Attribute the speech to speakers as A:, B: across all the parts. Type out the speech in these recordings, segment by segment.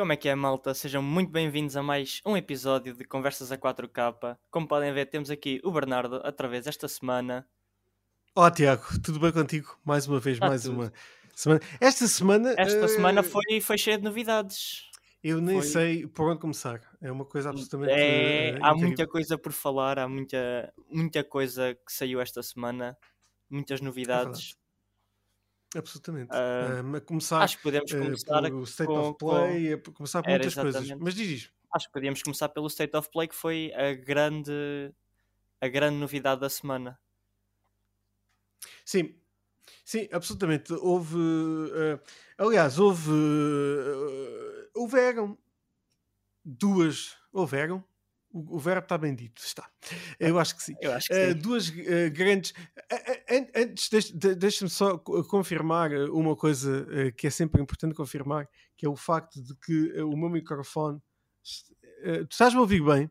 A: Como é que é, malta? Sejam muito bem-vindos a mais um episódio de Conversas a 4K. Como podem ver, temos aqui o Bernardo outra vez esta semana.
B: Olá, Tiago, tudo bem contigo? Mais uma vez,
A: Está
B: mais
A: tudo.
B: uma semana. Esta semana.
A: Esta
B: eh,
A: semana foi, foi cheia de novidades.
B: Eu nem
A: foi-
B: sei por onde começar. É uma coisa absolutamente.
A: É, há muita coisa por falar, há muita, muita coisa que saiu esta semana, muitas novidades.
B: Absolutamente.
A: Ah,
B: Ah, a começar
A: Acho que podemos
B: eh,
A: começar
B: pelo State
A: com-
B: of Play, a começar por
A: Era
B: muitas coisas.
A: exatamente.
B: Mas diz isto.
A: acho que podíamos começar pelo State of Play, que foi a grande, a grande novidade da semana.
B: Sim, sim, absolutamente. Houve. eh, aliás, houve. eh, houveram duas. Houveram? O, o verbo está bem dito, está. Eu acho que sim.
A: Eu acho que
B: Uh,
A: sim.
B: duas uh, grandes. an- Antes, deixa- de- deixa-me só co- confirmar uh, uma coisa uh, que é sempre importante confirmar, que é o facto de que uh, o meu microfone. uh, tu estás a ouvir bem?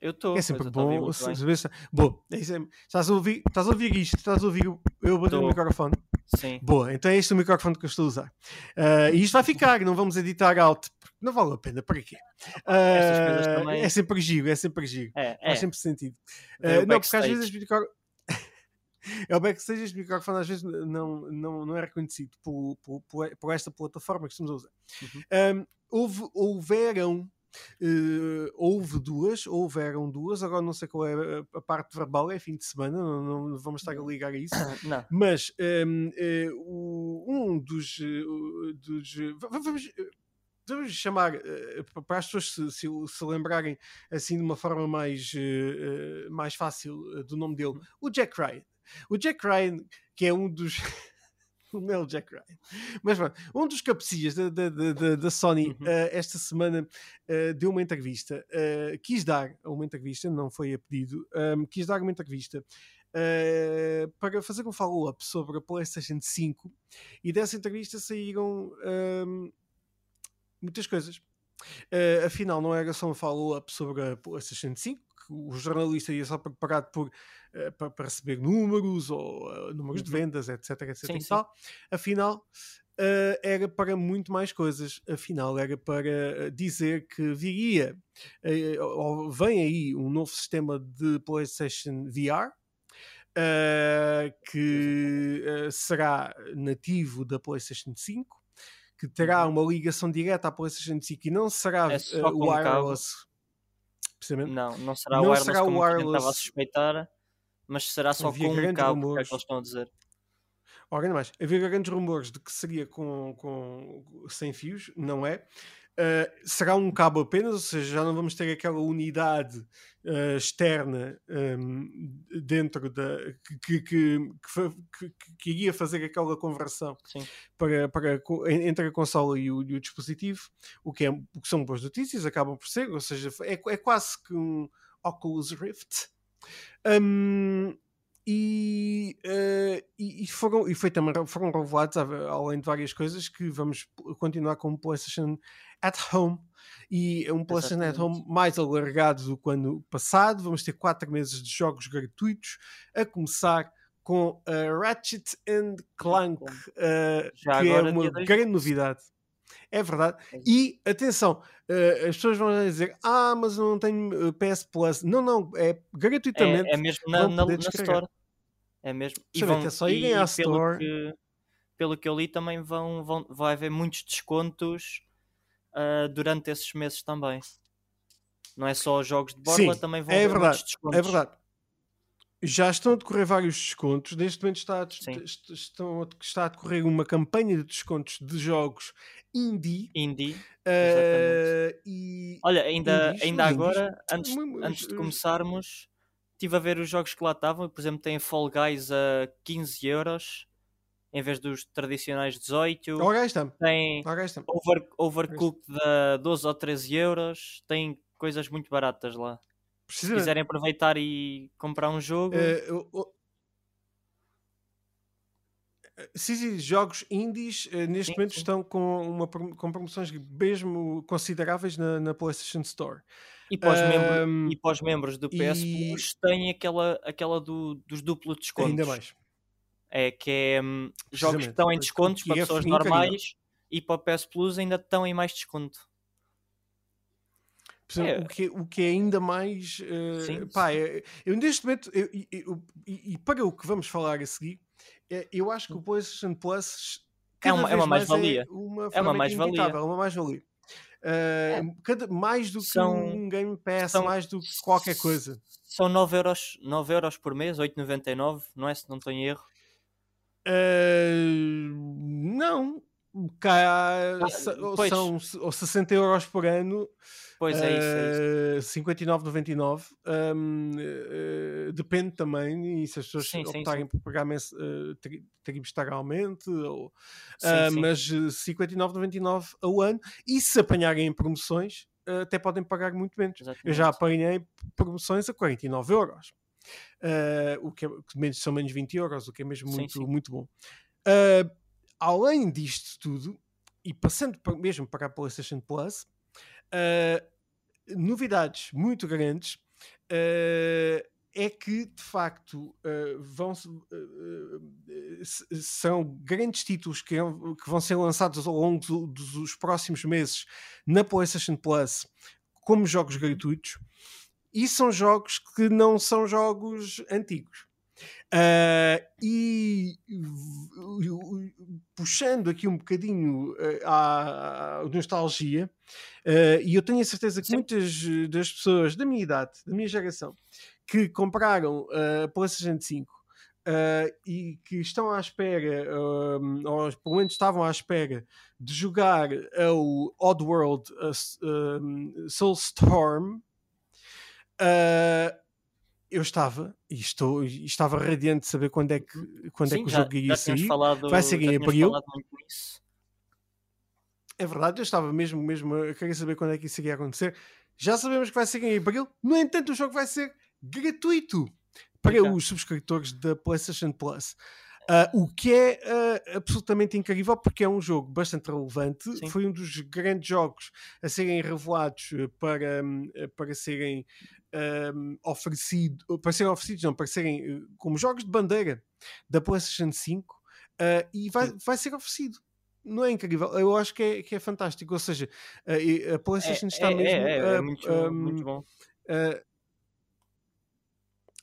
A: Eu estou.
B: é sempre bom. se- Bom, é aí. estás, a ouvir, estás a ouvir isto? Estás a ouvir o- eu bater no
A: Tô.
B: microfone?
A: Sim.
B: Boa, então é este o microfone que eu estou a usar. Uh, e isto vai ficar, não vamos editar alto, porque não vale a pena, para quê? Uh,
A: também-
B: É sempre giro, é sempre giro.
A: É, é.
B: Faz sempre sentido.
A: O
B: Eh, não, porque às vezes os micro... é o backstage, este microfone às vezes não, não, não é reconhecido por, por, por, por esta plataforma que estamos a usar.
A: Uhum.
B: Um, houve, houveram, eh, houve duas, houveram duas, agora não sei qual é a, parte verbal, é fim de semana, não, não vamos estar a ligar a isso.
A: Não.
B: Mas um, eh, o- um dos. eh, dos eh, va- va- vamos, eh, vamos chamar eh, pa- para as pessoas se, se, se lembrarem assim de uma forma mais, eh, eh, mais fácil eh, do nome dele, o Jack Ryan. O Jack Ryan, que é um dos. Não é o Jack Ryan. Mas pronto, um dos cabecilhas da, da, da- da- Sony
A: Uhum.
B: eh, esta semana eh, deu uma entrevista, eh, quis dar uma entrevista, não foi a pedido, ehm, quis dar uma entrevista para fazer um follow-up sobre a PlayStation 5 e dessa entrevista saíram ehm, muitas coisas. Afinal, não era só um follow-up sobre a PlayStation 5, que o jornalista ia só preparado por, para, para receber números ou eh, números de
A: Uhum.
B: vendas, etc. etc
A: Sim, sim.
B: tal. Afinal, eh, era para muito mais coisas. Afinal, era para eh, dizer que viria, eh, ou vem aí um novo sistema de PlayStation VR. eh, que eh, será nativo da PlayStation 5, que terá
A: Uhum.
B: uma ligação direta à PlayStation 5 e não será
A: É
B: eh, wireless. Precisamente.
A: Não, não será
B: Não
A: wireless
B: será
A: como gente estava a
B: wireless.
A: suspeitar, mas será só
B: Havia
A: com um cabo, que é
B: rumores.
A: que eles estão a dizer.
B: Ora, ainda mais, havia grandes rumores de que seria com, com sem fios, não é? Uh, será um cabo apenas, ou seja, já não vamos ter aquela unidade uh, externa um, dentro da que, que, que, que iria fazer aquela conversão
A: Sim.
B: para, para, entre a consola e o, e o dispositivo, o que, é, o que são boas notícias, acabam por ser, ou seja, é, é quase que um Oculus Rift. Um, e, eh, e, foram, e foi também, foram revelados, a- além de várias coisas, que vamos continuar com o PlayStation at Home e um PlayStation at. Home mais alargado do que o ano passado. Vamos ter quatro meses de jogos gratuitos, a começar com a Ratchet and Clank, eh,
A: Já
B: que é uma grande
A: de
B: novidade. É verdade.
A: É.
B: E atenção, eh, as pessoas vão dizer: Ah, mas eu não tenho eh, PS Plus. Não, não, é gratuitamente.
A: É, é mesmo na, na, na. Store. É mesmo. E vão,
B: é só irem à
A: pelo
B: Store.
A: que, pelo que eu li, também vão, vão, vai haver muitos descontos ah, durante esses meses também. Não é só os jogos de borla,
B: Sim,
A: também vão
B: é
A: haver
B: verdade,
A: muitos descontos.
B: É verdade. Já estão a decorrer vários descontos. Neste momento está a, estão a- está a decorrer uma campanha de descontos de jogos indie.
A: Indie.
B: eh, e
A: Olha, ainda,
B: Indies,
A: ainda
B: os
A: agora,
B: indies,
A: antes, antes de
B: os-
A: começarmos, estive a ver os jogos que lá estavam. Por exemplo, tem Fall Guys a 15 euros em vez dos tradicionais 18.
B: ora aí está.
A: Tem
B: aí está.
A: Over, Overcooked a 12 ou 13 euros. Tem coisas muito baratas lá. Se
B: Precisamente.
A: quiserem aproveitar e comprar um jogo,
B: Eh, Sim, sim, jogos indies eh, neste
A: Sim,
B: momento
A: sim.
B: estão com, uma, com promoções mesmo consideráveis na, na PlayStation Store.
A: e para os membros, e para os membros do PS
B: e-
A: Plus, tem aquela, aquela do, dos duplos descontos.
B: Ainda mais.
A: É que é hum, jogos que estão em descontos para
B: é
A: pessoas
B: incrível.
A: normais e para o PS Plus ainda estão em mais desconto.
B: É. O, que, o que é ainda mais. Uh, sim, pá. É, eu neste momento, eu, eu, eu, e, para o que vamos falar a seguir, eu acho que o. PlayStation Plus
A: é uma, é uma mais-valia. É
B: uma,
A: é uma mais-valia.
B: É uma mais-valia. Uh, cada, mais do que são, um Game Pass, são, mais do que qualquer coisa.
A: São 9 euros, 9 euros por mês, 8,99, não é? Se não estou em erro.
B: Uh, não, cá ah, são ou 60 euros por ano.
A: Pois é, isso.
B: É isso. 59,99. Um, uh, depende também, e se as pessoas sim, optarem sim, sim. por pagar uh, trimestralmente, ou, uh, mas 59,99 ao ano. E se apanharem em promoções, uh, até podem pagar muito menos. Exatamente. Eu já apanhei promoções a 49 euros. O que, é, menos, são menos 20 euros, o que é mesmo muito, sim, sim. muito bom. Uh, além disto tudo, e passando mesmo para a PlayStation Plus, uh, novidades muito grandes é que de facto vão, são grandes títulos que, que, vão ser lançados ao longo do, dos próximos meses na PlayStation Plus como jogos gratuitos e são jogos que não são jogos antigos. Uh, e puxando aqui um bocadinho uh, à, à, nostalgia, uh, e eu tenho a certeza que Sim. muitas das pessoas da minha idade, da minha geração, que compraram a PlayStation 5 e que estão à espera, ou pelo menos estavam à espera, de jogar o Oddworld Soulstorm, Uh, eu estava e estou estava radiante de saber quando é que uhum. quando
A: Sim,
B: é que o
A: já,
B: jogo ia sair.
A: Falado,
B: Vai ser em abril. É verdade, eu estava mesmo mesmo a querer saber quando é que isso iria acontecer. Já sabemos que vai ser em abril. No entanto, o jogo vai ser gratuito para os subscritores da PlayStation Plus. Uh, o que é uh, absolutamente incrível porque é um jogo bastante relevante. Sim. Foi um dos grandes jogos a serem revelados para, hum, para serem um, oferecido, para serem oferecidos, não, para serem eh, como jogos de bandeira da PlayStation 5 uh, ah, e vai, vai ser oferecido. Não é incrível? Eu acho que é, que é fantástico. Ou seja, uh, a PlayStation
A: é,
B: está
A: é,
B: mesmo.
A: É, é, é muito, um, muito bom.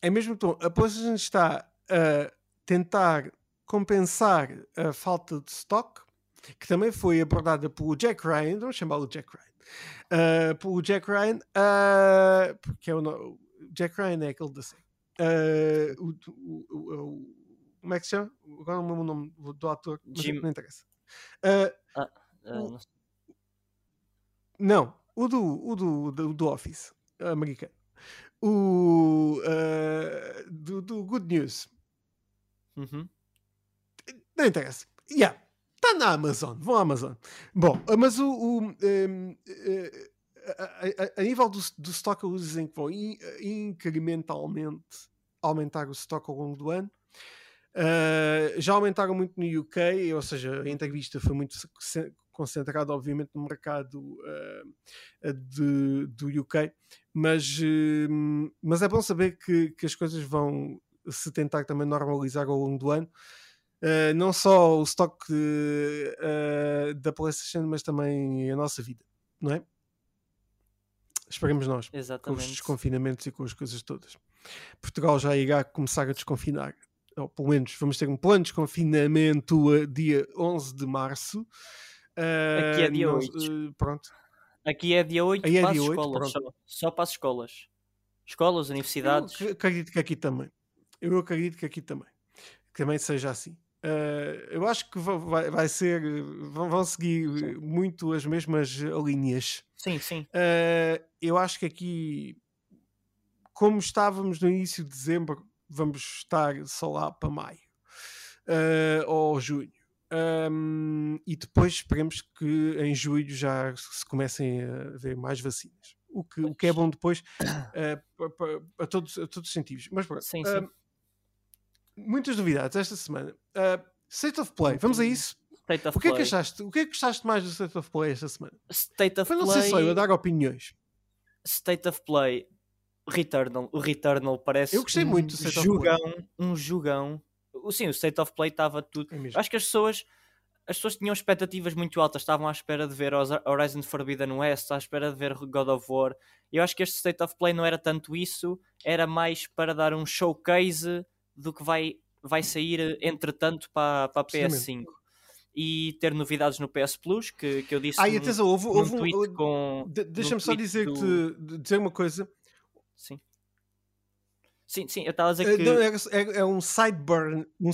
B: é mesmo. A PlayStation está a tentar compensar a falta de stock, que também foi abordada pelo Jack Ryan, vamos chamá-lo Jack Ryan uh, pelo Jack Ryan, uh, porque é o, o, Jack Ryan é aquele da série. Uh, o, o, como é que se chama? Agora não lembro o nome do ator, mas Jim. não interessa. Ah, não, não, o do, o do, do, do Office americano. O do, do Good News.
A: Uhum.
B: Não interessa. Yeah. Está na Amazon, vão à Amazon. Bom, mas o, o um, eh, a, a, a, nível do, do stock, eles dizem que vão in, incrementalmente aumentar o stock ao longo do ano. Uh, já aumentaram muito no UK, ou seja, a entrevista foi muito concentrada, obviamente, no mercado uh, de, do UK, mas, uh, mas é bom saber que, que as coisas vão se tentar também normalizar ao longo do ano. Uh, não só o stock uh, da PlayStation, mas também a nossa vida, não é? Esperemos nós,
A: Exatamente.
B: com os desconfinamentos e com as coisas todas. Portugal já irá começar a desconfinar, ou pelo menos vamos ter um plano de desconfinamento a dia 11 de março.
A: Uh, Aqui é dia nós, 8.
B: pronto.
A: Aqui é dia 8 Aí é para dia as 8, escolas, só, só, para as escolas. Escolas, universidades.
B: Eu acredito que aqui também. Eu acredito que aqui também. Que também seja assim. Uh, eu acho que vai, vai ser, vão, vão seguir sim. muito as mesmas linhas.
A: Sim, sim.
B: Uh, eu acho que aqui, como estávamos no início de dezembro, vamos estar só lá para maio uh, ou junho. Um, e depois esperemos que em julho já se comecem a ver mais vacinas. O que, o que é bom depois para, todos, a todos os sentidos. Mas pronto. Sim, sim muitas novidades esta semana. Uh, State of Play, vamos a isso?
A: State of
B: o que
A: Play.
B: é que achaste? O que é que gostaste mais do State of Play esta semana?
A: State of
B: Foi, não
A: Play.
B: sei só eu a dar opiniões.
A: State of Play, Returnal. O Returnal parece.
B: Eu gostei
A: um
B: muito do State
A: jugão,
B: of Play.
A: Um jogão. Sim, o State of Play estava tudo. É Acho que as pessoas as pessoas tinham expectativas muito altas, estavam à espera de ver Horizon Forbidden West, à espera de ver God of War. Eu acho que este State of Play não era tanto isso, era mais para dar um showcase do que vai, vai sair entretanto para, para a PS5. E ter novidades no PS Plus, que, que eu disse.
B: Ah, e atenção, houve, houve
A: um. Com,
B: Deixa-me só dizer, do... dizer uma coisa.
A: Sim. Sim, sim, eu estava a dizer eh, que.
B: É, é, é um sideburn. Um...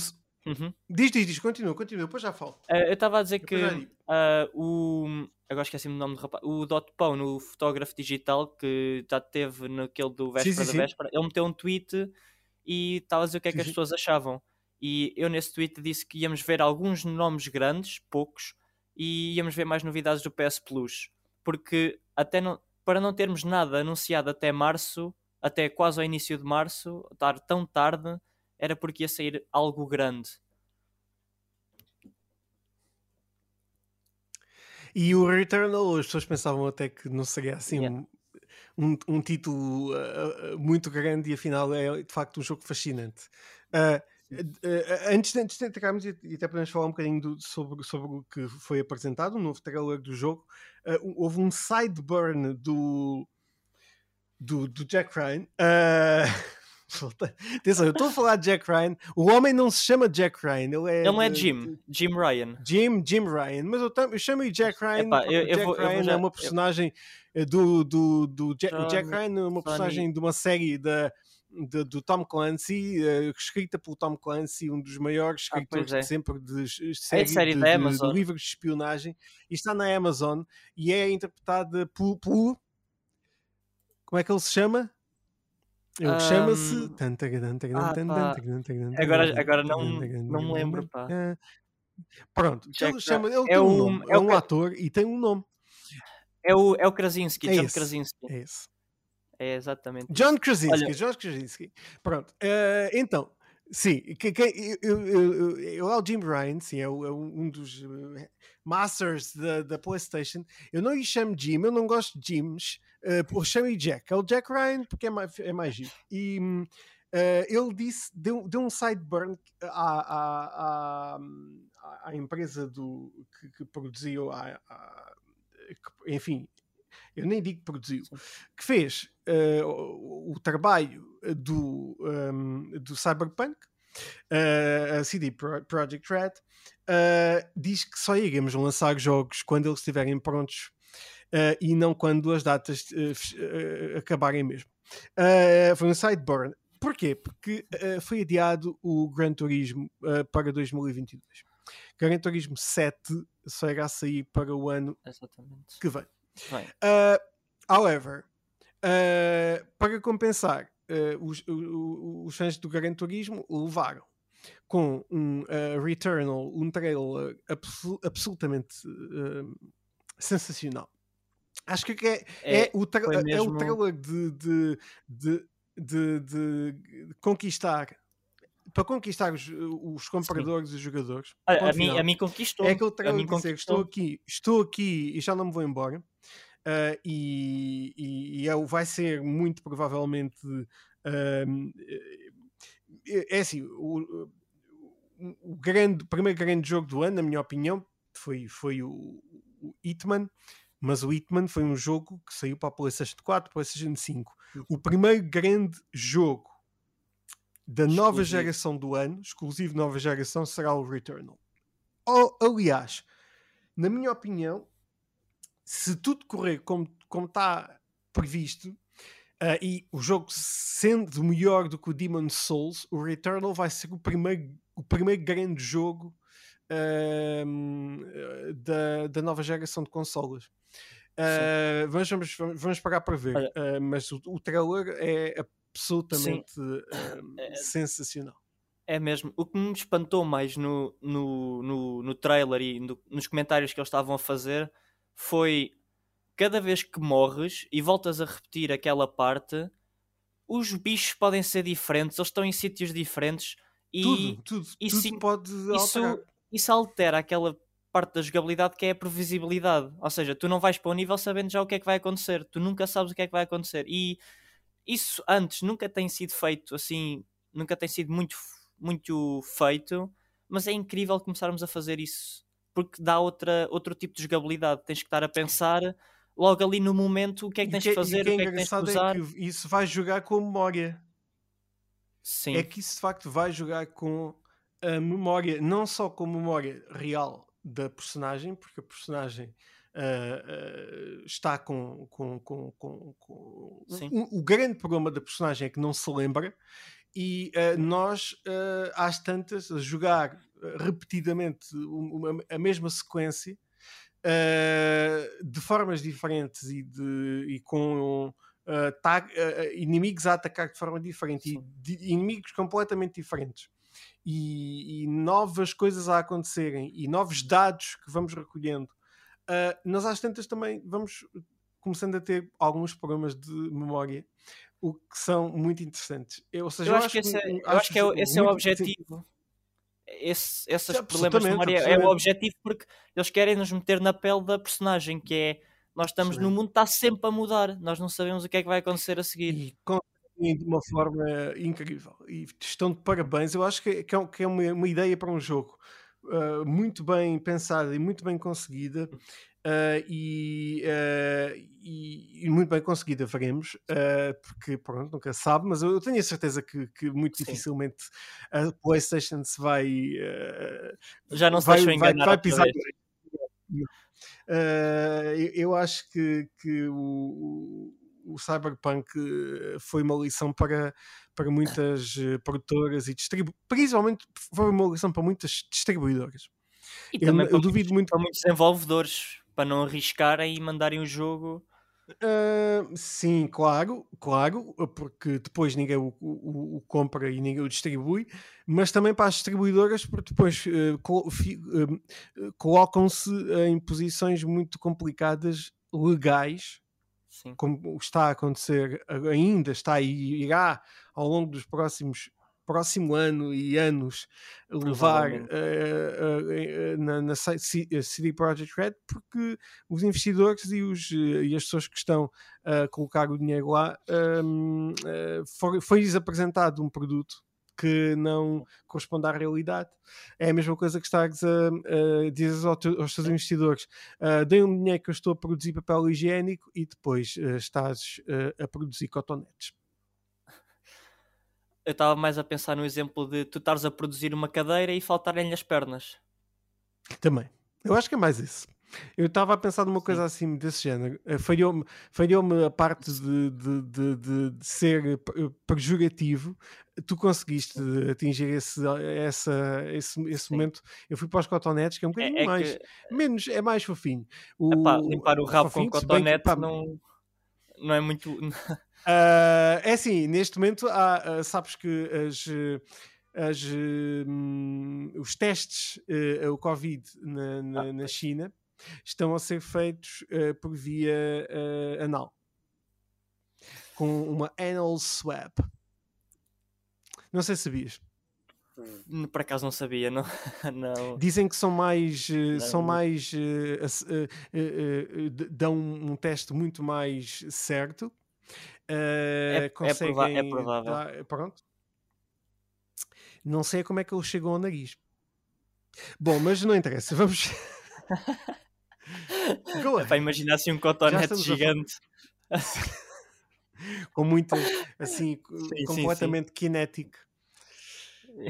B: Uhum. Diz, diz, diz, continua, continua, depois já falo.
A: Uh, eu estava a dizer depois que uh, o. Agora esqueci-me o nome do rapaz. O Dot Pão, o fotógrafo digital que já teve naquele do Véspera sim, sim, da Véspera, ele meteu um tweet e a dizer o que é que as pessoas achavam. E eu nesse tweet disse que íamos ver alguns nomes grandes, poucos, e íamos ver mais novidades do PS Plus. Porque até não, para não termos nada anunciado até março, até quase ao início de março, estar tão tarde, era porque ia sair algo grande.
B: E o Returnal, as pessoas pensavam até que não seria assim yeah. Um, um, título uh, muito grande e afinal é de facto um jogo fascinante. Uh, uh, antes, antes de entrarmos e, até podemos falar um bocadinho do, sobre, sobre o que foi apresentado, o um novo trailer do jogo, houve um sideburn do, do, do Jack Ryan. Atenção, eu estou a falar de Jack Ryan. O homem não se chama Jack Ryan, ele é.
A: Ele não é Jim, Jim Ryan.
B: Jim, Jim Ryan. Mas eu, eu chamo-lhe Jack Ryan. Epá, eu, Jack vou, Ryan já, é uma personagem eu... do. do, do Jack, o Jack Ryan é uma personagem de uma série da. De, do Tom Clancy, uh, escrita pelo Tom Clancy, um dos maiores ah, escritores ah, é. de sempre de, de, série, é série de, de, de, livros de espionagem, e está na Amazon e é interpretada por, por como é que ele se chama? Ele um... chama-se.
A: Agora, agora não, não me lembro, pá.
B: Pronto, Jack ele, chama, ele é, tem um, nome, é, é um ator e tem um nome.
A: É o, é o Krasinski, é John esse, Krasinski.
B: É esse.
A: É exatamente.
B: John Krasinski, Olha... John Krasinski. Pronto, uh, então, sim, que, que, eu, eu, eu, é o Jim Ryan, sim, é, é um dos uh, masters da, da PlayStation. Eu não lhe chamo Jim, eu não gosto de Jims uh, chame Jack. É o Jack Ryan porque é mais, é mais giro. E uh, ele disse, deu, deu um sideburn à, à, à, à empresa do, que, que produziu, à, à, que, enfim, eu nem digo que produziu, que fez uh, o, o, trabalho do, um, do Cyberpunk, uh, a CD Projekt Red, uh, diz que só iremos lançar jogos quando eles estiverem prontos uh, e não quando as datas uh, acabarem mesmo. foi um sideburn. Porquê? Porque foi adiado o Gran Turismo para 2022. Gran Turismo 7 só irá sair para o ano
A: Exatamente.
B: que vem. however, para compensar, os, os, fãs do Gran Turismo levaram com um uh, Returnal, um trailer abso absolutamente uh, sensacional. Acho que é, é, é o, tra mesmo... é o trailer de, de, de, de, de conquistar para conquistar os, os compradores Sim. e os jogadores.
A: A, a, mim, a mim conquistou.
B: É aquele trailer de dizer estou aqui, estou aqui e já não me vou embora. Uh, e, e, e é, vai ser muito provavelmente uh, é assim o, o, grande, o primeiro grande jogo do ano, na minha opinião, foi, foi o, o Hitman mas o Hitman foi um jogo que saiu para a PlayStation 4, PlayStation 5. O primeiro grande jogo da exclusivo. nova geração do ano, exclusivo nova geração, será o Returnal. Oh, aliás, na minha opinião, se tudo correr como, como está previsto, Uh, e o jogo sendo melhor do que o Demon Souls, o Returnal vai ser o primeiro, o primeiro grande jogo uh, da, da nova geração de consolas. Uh, vamos, vamos, vamos pagar para ver, uh, mas o, o trailer é absolutamente uh, sensacional.
A: É mesmo. O que me espantou mais no, no, no, no trailer e no, nos comentários que eles estavam a fazer foi cada vez que morres e voltas a repetir aquela parte, os bichos podem ser diferentes, eles estão em sítios diferentes e
B: tudo, tudo, isso, tudo pode
A: isso, isso altera aquela parte da jogabilidade que é a previsibilidade. Ou seja, tu não vais para o nível sabendo já o que é que vai acontecer, tu nunca sabes o que é que vai acontecer. E isso antes nunca tem sido feito assim, nunca tem sido muito, muito feito, mas é incrível começarmos a fazer isso porque dá outra, outro tipo de jogabilidade. Tens que estar a pensar logo ali no momento o que é que tens de fazer, o que é que tens de usar. É
B: que isso vai jogar com memória. Sim. É que isso de facto vai jogar com a memória, não só com a memória real da personagem, porque a personagem uh, uh, está com, com, com, com, com o, o, grande problema da personagem é que não se lembra e uh, nós às tantas a jogar repetidamente uma, a mesma sequência de formas diferentes e, de, e com inimigos a atacar de forma diferente Sim. e de, inimigos completamente diferentes e, e, novas coisas a acontecerem e novos dados que vamos recolhendo, uh, nós às tantas também vamos começando a ter alguns problemas de memória, o que são muito interessantes.
A: Eu, seja, eu, eu acho, que esse, é, eu acho que é, esse é o objetivo. Esse, esses Sim, problemas de memória é o objetivo porque eles querem nos meter na pele da personagem, que é nós estamos no mundo está sempre a mudar, nós não sabemos o que é que vai acontecer a seguir.
B: E de uma forma incrível. E estão de parabéns. Eu acho que, é, que é uma, uma ideia para um jogo uh, muito bem pensada e muito bem conseguida. Uh, e, uh, e, e, muito bem conseguida, veremos, porque pronto, nunca sabe, mas eu tenho a certeza que, que muito Sim. dificilmente a PlayStation se vai
A: já não se vai, deixou enganar vai, vai pisar.
B: eu acho que, que o, o Cyberpunk eh, foi uma lição para, para muitas eh, produtoras e distribuidoras, principalmente foi uma lição para muitas distribuidoras.
A: E eu, também eu para duvido muito para muitos desenvolvedores para não arriscarem e mandarem o jogo.
B: Uh, sim, claro, claro, porque depois ninguém o, o, o, compra e ninguém o distribui, mas também para as distribuidoras, porque depois uh, uh, colocam-se em posições muito complicadas legais Sim. como está a acontecer ainda, está e irá ao longo dos próximos próximo ano e anos levar uh, uh, uh, na, na CD Projekt Red porque os investidores e, os, e as pessoas que estão a colocar o dinheiro lá um, foi-lhes apresentado um produto que não corresponde à realidade. É a mesma coisa que estás a, a dizer aos, aos teus investidores: uh, deem um dinheiro que eu estou a produzir papel higiênico e depois uh, estás uh, a produzir cotonetes.
A: Eu estava mais a pensar no exemplo de tu estares a produzir uma cadeira e faltarem-lhe as pernas.
B: Também. Eu acho que é mais isso. Eu estava a pensar numa coisa assim desse género. Eh, falhou-me falhou a parte de, de, de, de, ser eh, pejorativo. Tu conseguiste atingir esse, essa, esse, esse momento. Eu fui para os cotonetes, que é um bocadinho é, é mais. Que... Menos, é mais fofinho.
A: O, Epá, limpar o rabo com cotonete que, não, não é muito. uh,
B: é assim, neste momento, há, uh, sabes que as as, um, os testes uh, o Covid na, na, ah, na China estão a ser feitos uh, por via uh, anal com uma anal swab. Não sei se sabias.
A: Hum, por acaso não sabia, não. não.
B: Dizem que são mais, uh, são mais dão um teste muito mais certo.
A: É, conseguem, é, provável.
B: Dar, pronto. Não sei como é que ele chegou ao nariz. Bom, mas não interessa. Vamos.
A: É para imaginar assim um cotonete gigante. A...
B: Com muito, assim, sim, completamente sim, sim. kinético.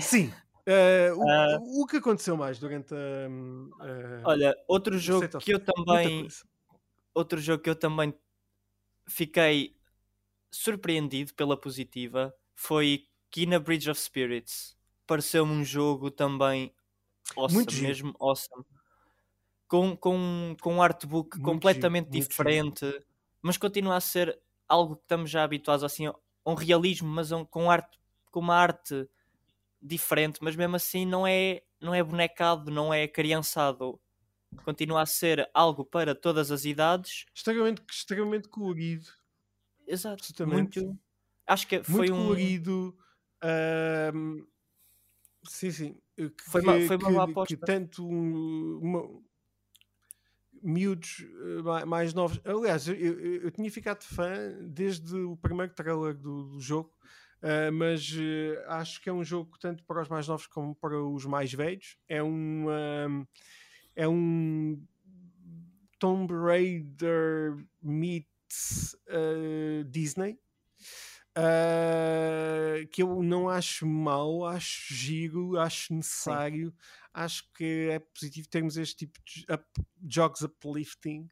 B: Sim. Uh, o, uh, o, que aconteceu mais durante a. Uh,
A: olha, outro jogo que eu também. Outro jogo que eu também fiquei surpreendido pela positiva foi Kina Bridge of Spirits. Pareceu-me um jogo também awesome, Muito mesmo awesome com, com, com um artbook muito completamente diferente, mas continua a ser algo que estamos já habituados assim, a um realismo, mas um, com, arte, com uma arte diferente, mas mesmo assim não é, não é bonecado, não é criançado. Continua a ser algo para todas as idades.
B: Extremamente, extremamente colorido.
A: Exato. Muito, acho que foi
B: muito
A: um...
B: colorido. Um, sim, sim. Que,
A: foi uma, foi uma
B: que, aposta. Que tanto uma, miúdos uh, mais novos. Aliás, eu, eu, eu, tinha ficado fã desde o primeiro trailer do, do jogo, uh, mas uh, acho que é um jogo tanto para os mais novos como para os mais velhos. É um. é, é um Tomb Raider meets uh, Disney. Uh, que eu não acho mau, acho giro, acho necessário, Sim. acho que é positivo termos este tipo de up, jogos uplifting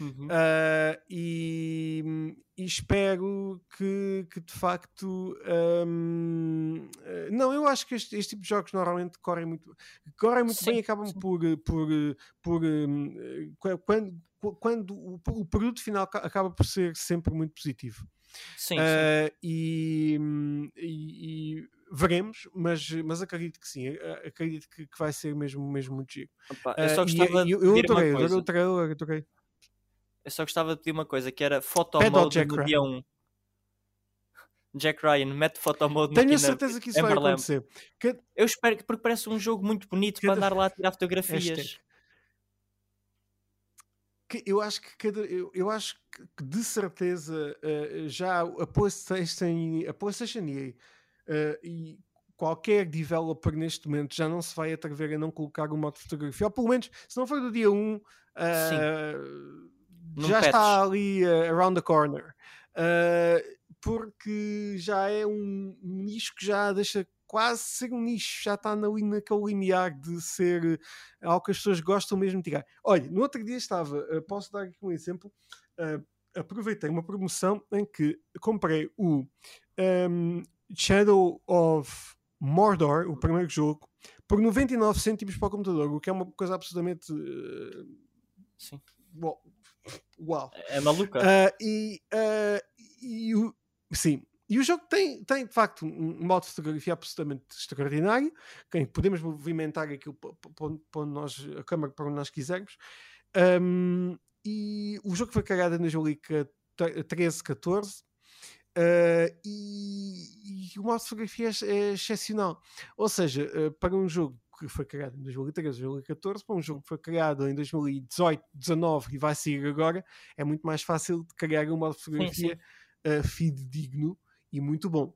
B: Uhum. Uh, e, e, espero que, que de facto um, não, eu acho que este, este, tipo de jogos normalmente correm muito correm muito sim, bem e acabam sim. por, por, por um, quando, quando o, o, produto final acaba por ser sempre muito positivo. Sim, uh, e, e, e, veremos, mas, mas acredito que sim, acredito que, que vai ser mesmo, mesmo muito giro. Opa, eu só gostava uh, e, de eu, eu adorei, adorei o trailer, adorei.
A: Eu só gostava de pedir uma coisa, que era mode no dia 1. Jack Ryan, mete mode
B: Tenho a certeza que isso vai acontecer.
A: Que... Eu espero que, porque parece um jogo muito bonito cada... para andar lá a tirar fotografias.
B: Que eu acho que cada, eu, eu acho que de certeza uh, já a PlayStation, a PlayStation EA uh, e qualquer developer neste momento já não se vai atrever a não colocar o modo de fotografia, ou pelo menos se não for do dia 1, uh, já patch. está ali around the corner. Porque já é um, um, nicho que já deixa quase ser um nicho, já está ali naquele limiar de ser uh, algo que as pessoas gostam mesmo de tirar. Olha, no outro dia estava, uh, posso dar aqui um exemplo, aproveitei uma promoção em que comprei o um, Shadow of Mordor, o primeiro jogo, por 99 cêntimos para o computador, o que é uma coisa absolutamente.
A: Sim.
B: Bom, Uau!
A: É maluca.
B: Uh, e, uh, e o, sim, e o jogo tem, tem de facto um modo de fotografia absolutamente extraordinário. Quem podemos movimentar aquilo para nós, a câmera para onde nós quisermos. Um, e o jogo foi criado em 2013, 14. Uh, e, e, o modo de fotografia é, é excepcional. Ou seja, uh, para um jogo que foi criado em 2013, 2014, para um jogo que foi criado em 2018, 19 e vai sair agora, é muito mais fácil de criar um modo de fotografia uh, fidedigno e muito bom.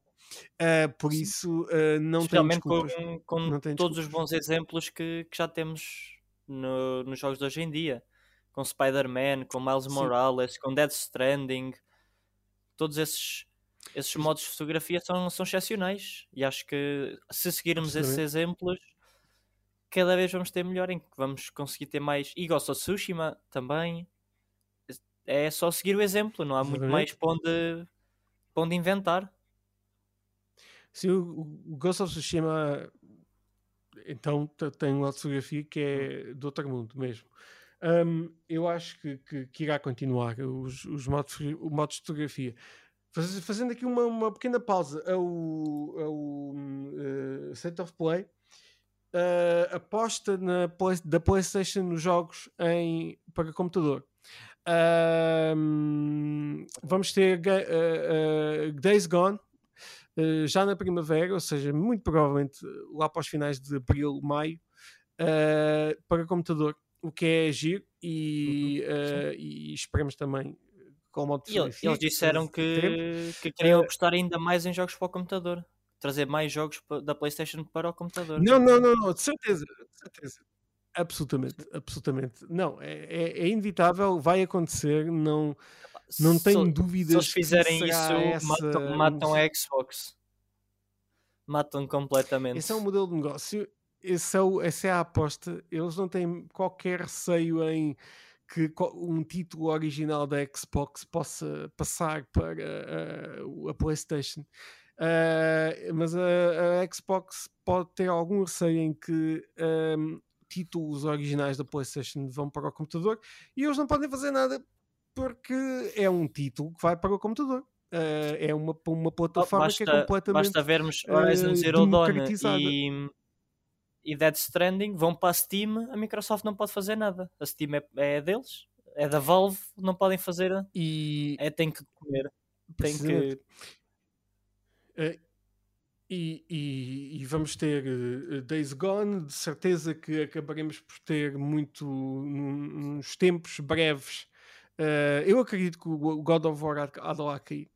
B: Uh, por sim. isso, uh, não tem desculpas.
A: com, com tem todos desculpas. os bons exemplos que, que já temos no, nos jogos de hoje em dia. Com Spider-Man, com Miles sim. Morales, com Dead Stranding. Todos esses esses modos de fotografia são, são excepcionais e acho que se seguirmos esses exemplos cada vez vamos ter melhor, em que vamos conseguir ter mais. E Ghost of Tsushima também. É só seguir o exemplo, não há muito mais para onde, onde inventar.
B: Sim, o, o Ghost of Tsushima então tem uma fotografia que é do outro mundo mesmo. Um, eu acho que, que, que, irá continuar os, os modos, o modo de fotografia. Faz, fazendo aqui uma, uma pequena pausa ao, ao uh, State of Play, uh, aposta na da PlayStation nos jogos em, para computador. Uh, vamos ter uh, Days Gone já na primavera, ou seja, muito provavelmente lá para os finais de abril, maio, para computador, o que é giro e, uhum, e esperemos também com o modo
A: e eles, eles disseram que, que queriam apostar ainda mais em jogos para o computador trazer mais jogos da PlayStation para o computador.
B: Não, não, não, não de certeza, de certeza. Absolutamente, absolutamente. Não, é, é, é, inevitável, vai acontecer, não, não tenho se, dúvidas. Se
A: eles fizerem isso, essa... matam, matam a Xbox. Matam completamente.
B: Esse é o modelo de negócio, esse é o, essa é a aposta. Eles não têm qualquer receio em que um título original da Xbox possa passar para uh, a PlayStation. Uh, mas a, a, Xbox pode ter algum receio em que um, títulos originais da PlayStation vão para o computador e eles não podem fazer nada porque é um título que vai para o computador. Uh, é uma, uma plataforma basta, que é completamente.
A: Basta vermos Horizon uh, Zero Dawn e, e Dead Stranding vão para a Steam. A Microsoft não pode fazer nada. A Steam é, é deles, é da Valve, não podem fazer. E é, tem que comer. Tem que
B: Uh, e, e, e, vamos ter uh, Days Gone, de certeza que acabaremos por ter muito nos tempos breves. Uh, eu acredito que o God of War há de lá cair.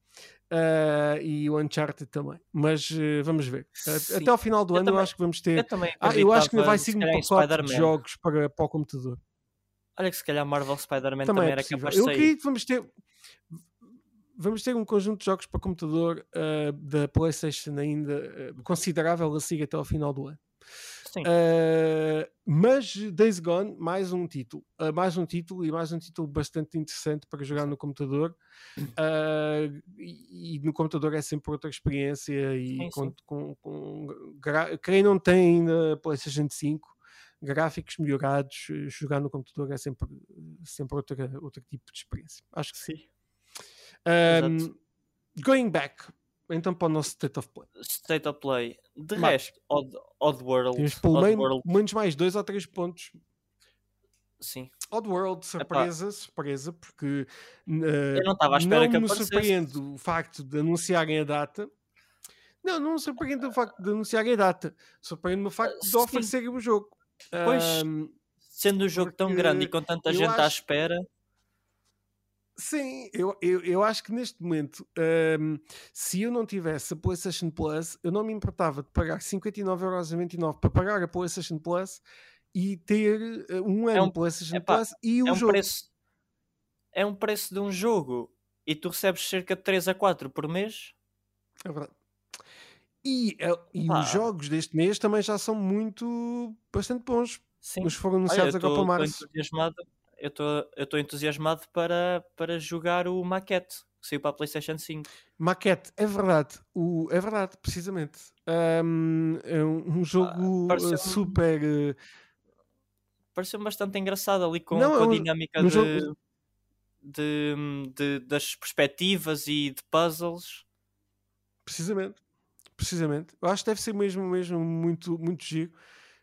B: Uh, e o Uncharted também. Mas vamos ver. Uh, até ao final do eu ano também, eu acho que vamos ter.
A: Eu,
B: ah, eu acho que vai ser um pacote de jogos para, para o computador.
A: Olha que se calhar Marvel Spider-Man também, também é era capaz de
B: Eu acredito que vamos ter vamos ter um conjunto de jogos para computador uh, da PlayStation ainda uh, considerável a seguir até ao final do ano. Uh, mas Days Gone, mais um título, mais um título e mais um título bastante interessante para jogar no computador. E, e, no computador é sempre outra experiência. E sim, com, sim. com, com, quem não tem ainda PlayStation 5, gráficos melhorados, jogar no computador é sempre, sempre outra, outro tipo de experiência. Acho que sim. Um, going back, então para o nosso State of Play.
A: State of Play. De Mas, resto, Odd, Oddworld.
B: Temos pelo menos, menos mais dois ou três pontos.
A: Sim.
B: Oddworld, surpresa, Epá. surpresa, porque
A: uh, eu não estava à espera
B: não
A: que me
B: surpreende o facto de anunciarem a data. Não, não me surpreende o facto de anunciarem a data. Surpreende-me o facto de oferecerem o jogo.
A: Pois, um, sendo um jogo tão grande e com tanta gente acho... à espera.
B: Sim, eu, eu, eu acho que neste momento, um, se eu não tivesse a PlayStation Plus, eu não me importava de pagar 59,99€ para pagar a PlayStation Plus e ter eh, um ano é um, PlayStation epá, Plus e o
A: é um
B: jogo.
A: Preço, é um preço de um jogo e tu recebes cerca de 3 a 4 por mês.
B: É verdade. E, eh, e os jogos deste mês também já são muito bastante bons. Sim. Os foram anunciados agora para março.
A: Entusiasmado eu estou entusiasmado para, para jogar o Maquette, que saiu para a PlayStation 5.
B: Maquette, é verdade, o, é verdade, precisamente. Um, é um jogo ah, super. Uh...
A: Pareceu-me bastante engraçado ali com, Não, com a é dinâmica um de, jogo... de, de, das perspectivas e de puzzles.
B: Precisamente, precisamente. Eu acho que deve ser mesmo, mesmo muito, muito giro.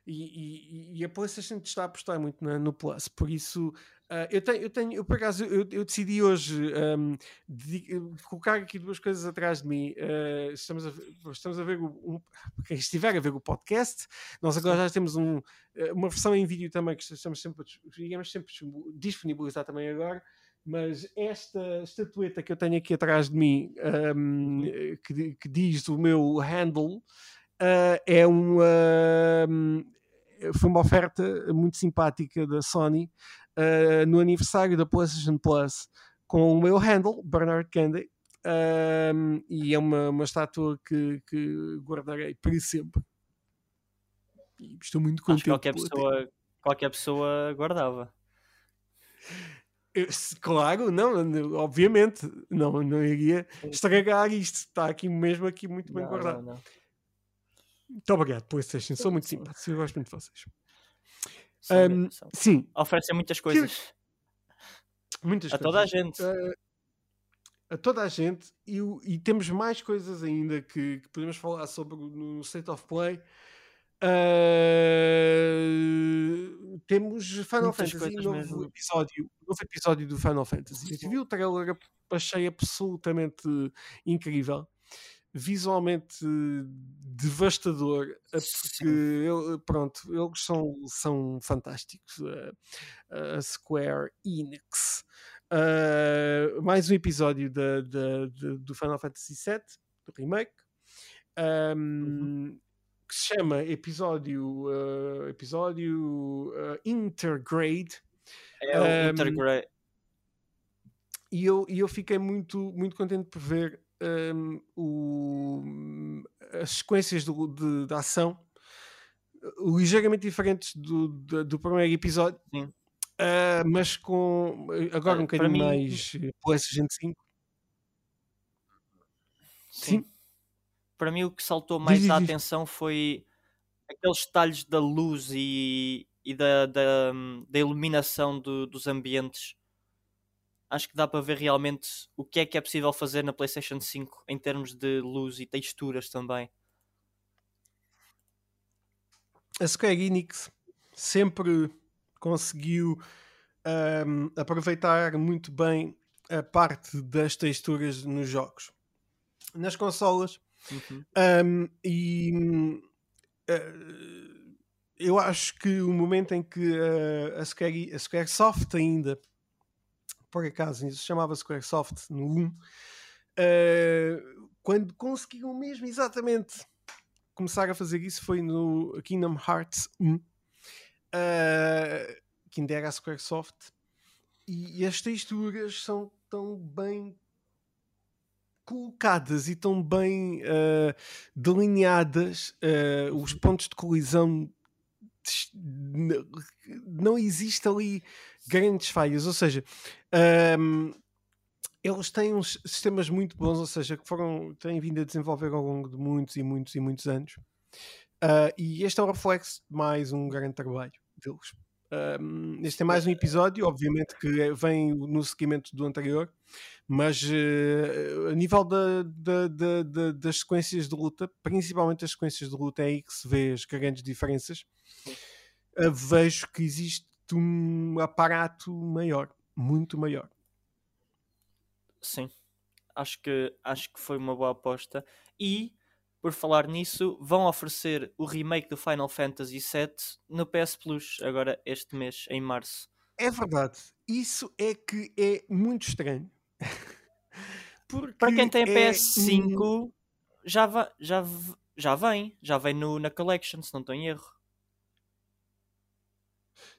B: E, e, e, a PlayStation está a apostar muito no, no Plus, por isso uh, eu tenho, eu tenho, eu por acaso eu, eu decidi hoje um, de, colocar aqui duas coisas atrás de mim. Uh, estamos, a, estamos a ver o, um, quem estiver a ver o podcast, nós agora já temos um, ah, uma versão em vídeo também que estamos sempre, digamos, sempre disponibilizar também agora. Mas esta estatueta que eu tenho aqui atrás de mim, um, que, que diz o meu handle, uh, é um, uh, foi uma oferta muito simpática da Sony uh, no aniversário da PlayStation Plus com o meu handle, Bernard Candy, uh, e é uma, uma estátua que, que guardarei para sempre. E estou muito contente.
A: qualquer pessoa, qualquer pessoa guardava.
B: Eu, claro, não, obviamente, não, não iria estragar isto. Está aqui mesmo aqui muito bem não, guardado. Não, não. Muito obrigado, PlayStation. Sou muito simpático. Eu gosto muito de vocês. Um, sim.
A: Oferecem muitas coisas.
B: Muitas
A: a
B: coisas.
A: toda a gente.
B: Uh, a toda a gente. E, e, temos mais coisas ainda que, que podemos falar sobre no State of Play. Uh, temos Final Muitas Fantasy, novo mesmo. episódio, novo episódio do Final Fantasy. Eu vi o trailer, achei absolutamente incrível visualmente devastador, eh, porque ele, pronto, eles são, são fantásticos. A, a Square Enix. Uh, mais um episódio da, da, da, do Final Fantasy VII, do remake, um, uhum. que se chama episódio, uh, episódio uh, Intergrade.
A: É o um, Intergrade.
B: E eu, e eu fiquei muito, muito contente por ver um, o, as sequências do, de, de, ação ligeiramente diferentes do, do, do primeiro episódio, uh, mas com agora um bocadinho mim... mais PlayStation 5.
A: Sim. Sim. Para mim, o que saltou mais diz, a diz. atenção foi aqueles detalhes da luz e, e da, da, da iluminação do, dos ambientes acho que dá para ver realmente o que é que é possível fazer na PlayStation 5 em termos de luz e texturas também.
B: A Square Enix sempre conseguiu um, aproveitar muito bem a parte das texturas nos jogos. Nas consolas. Uhum. Um, e uh, eu acho que o momento em que uh, a, Square, a Squaresoft ainda por acaso, isso chamava Squaresoft no 1, Uh, quando conseguiram mesmo exatamente começar a fazer isso foi no Kingdom Hearts 1, uh, que ainda era a Squaresoft, e, e as texturas são tão bem colocadas e tão bem uh, delineadas, uh, os pontos de colisão não existe ali grandes falhas, ou seja, um, eles têm uns sistemas muito bons, ou seja, que foram, têm vindo a desenvolver ao longo de muitos e muitos e muitos anos. Uh, e este é o reflexo de mais um grande trabalho deles. Um, este é mais um episódio, obviamente que vem no seguimento do anterior, mas uh, a nível da, da, da, das sequências de luta, principalmente as sequências de luta, é aí que se vê as grandes diferenças. Vejo que existe um aparato maior, muito maior.
A: Sim, acho que, acho que foi uma boa aposta. E, por falar nisso, vão oferecer o remake do Final Fantasy VII no PS Plus, agora este mês, em março.
B: É verdade. Isso é que é muito estranho.
A: Para quem tem é PS5, um... já, va já, já vem. Já vem no, na Collection, se não estou em erro.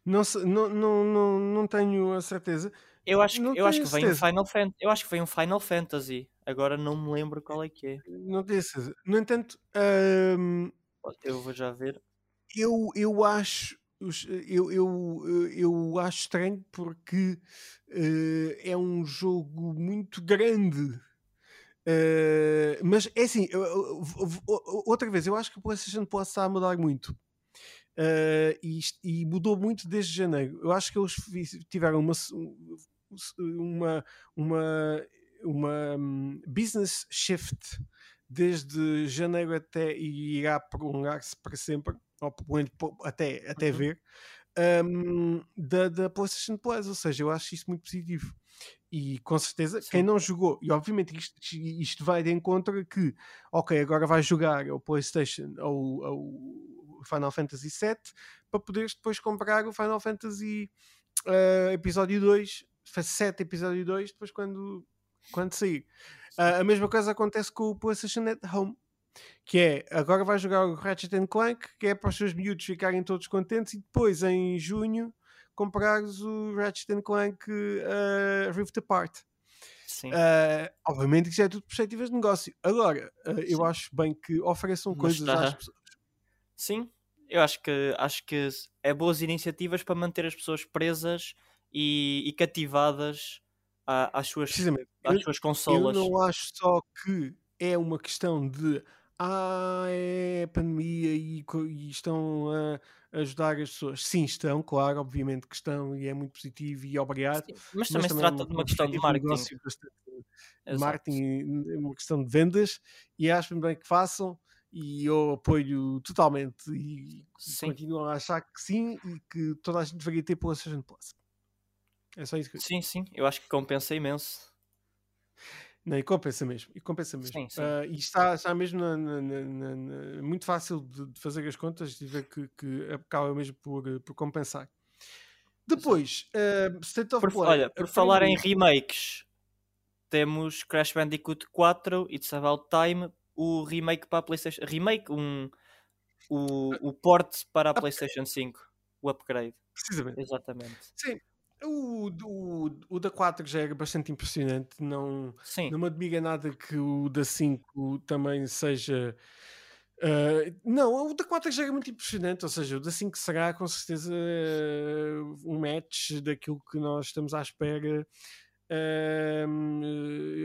B: Não, não, não, não, não tenho a certeza.
A: Eu acho, eu acho que vem um Final Fantasy. Eu acho que vem um Final Fantasy. Agora não me lembro qual é que é.
B: Não tenho certeza. No entanto, hum,
A: eu vou já ver.
B: Eu, eu acho. Eu, eu, eu acho estranho porque uh, é um jogo muito grande. Uh, mas é assim, outra vez, eu acho que o PlayStation Plus está a mudar muito. Uh, e, e, mudou muito desde janeiro. Eu acho que eles tiveram uma, uma, uma, uma um, business shift desde janeiro até e irá prolongar-se para sempre, ou até, até uhum. ver, um, da, da PlayStation Plus. Ou seja, eu acho isso muito positivo. E com certeza, Sim. quem não jogou, e obviamente isto, isto vai de encontro que, ok, agora vai jogar o PlayStation ou, Final Fantasy VII para poderes depois comprar o Final Fantasy uh, Episódio 2, 7 Episódio 2, depois quando, quando sair. Uh, a mesma coisa acontece com o PlayStation at Home, que é agora vai jogar o Ratchet Clank, que é para os seus miúdos ficarem todos contentes, e depois em junho comprares o Ratchet Clank uh, Rift Apart. Uh, obviamente que isso é tudo perspectivas de negócio. Agora, uh, eu acho bem que ofereçam coisas às pessoas.
A: Sim, eu acho que acho que é boas iniciativas para manter as pessoas presas e, e cativadas às suas, às suas consolas.
B: Eu não acho só que é uma questão de ah, é pandemia e, e estão a ajudar as pessoas. Sim, estão, claro, obviamente que estão e é muito positivo e obrigado. Sim,
A: mas, mas, também se trata de uma questão de marketing.
B: De marketing, uma questão de vendas e acho bem que façam e eu apoio totalmente e sim. continuo a achar que sim e que toda a gente deveria ter PlayStation Plus. É só isso que eu
A: Sim, sim, eu acho que compensa imenso.
B: Não, e compensa mesmo, e compensa mesmo. Sim, sim. Uh, e está, está mesmo na, na, na, muito fácil de, de, fazer as contas e ver que, que acaba mesmo por, por compensar. Depois, uh, State of
A: por, Play. Olha, por falar em remakes, temos Crash Bandicoot 4, It's About Time o remake para a PlayStation. Remake, um, o, o port para a PlayStation 5. O upgrade.
B: Precisamente.
A: Exatamente.
B: Sim. O, o, o da 4 já era bastante impressionante. Não, Sim. não me admira nada que o da 5 também seja. Uh, não, o da 4 já era muito impressionante. Ou seja, o da 5 será com certeza uh, um match daquilo que nós estamos à espera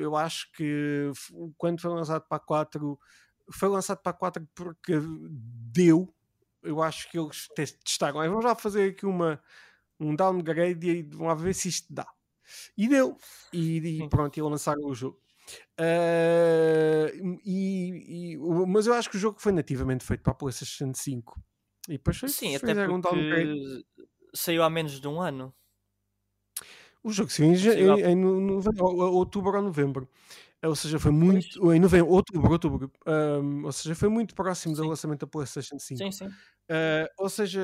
B: eu acho que quando foi lançado para a 4, foi lançado para a 4 porque deu. Eu acho que eles testaram. Vamos já fazer aqui uma, um downgrade e vamos ver se isto dá. E deu. E, e pronto, e lançaram o jogo. Uh, e, e, mas eu acho que o jogo foi nativamente feito para a PlayStation 5. E depois foi,
A: Sim, até porque um downgrade. saiu há menos de um ano.
B: O jogo saiu em, em, em, no, no, outubro ou novembro. ou seja, foi muito. Pois. Em novembro, outubro, outubro, um, ou seja, foi muito próximo sim. do lançamento da PlayStation 5.
A: Sim, sim.
B: Uh, ou seja,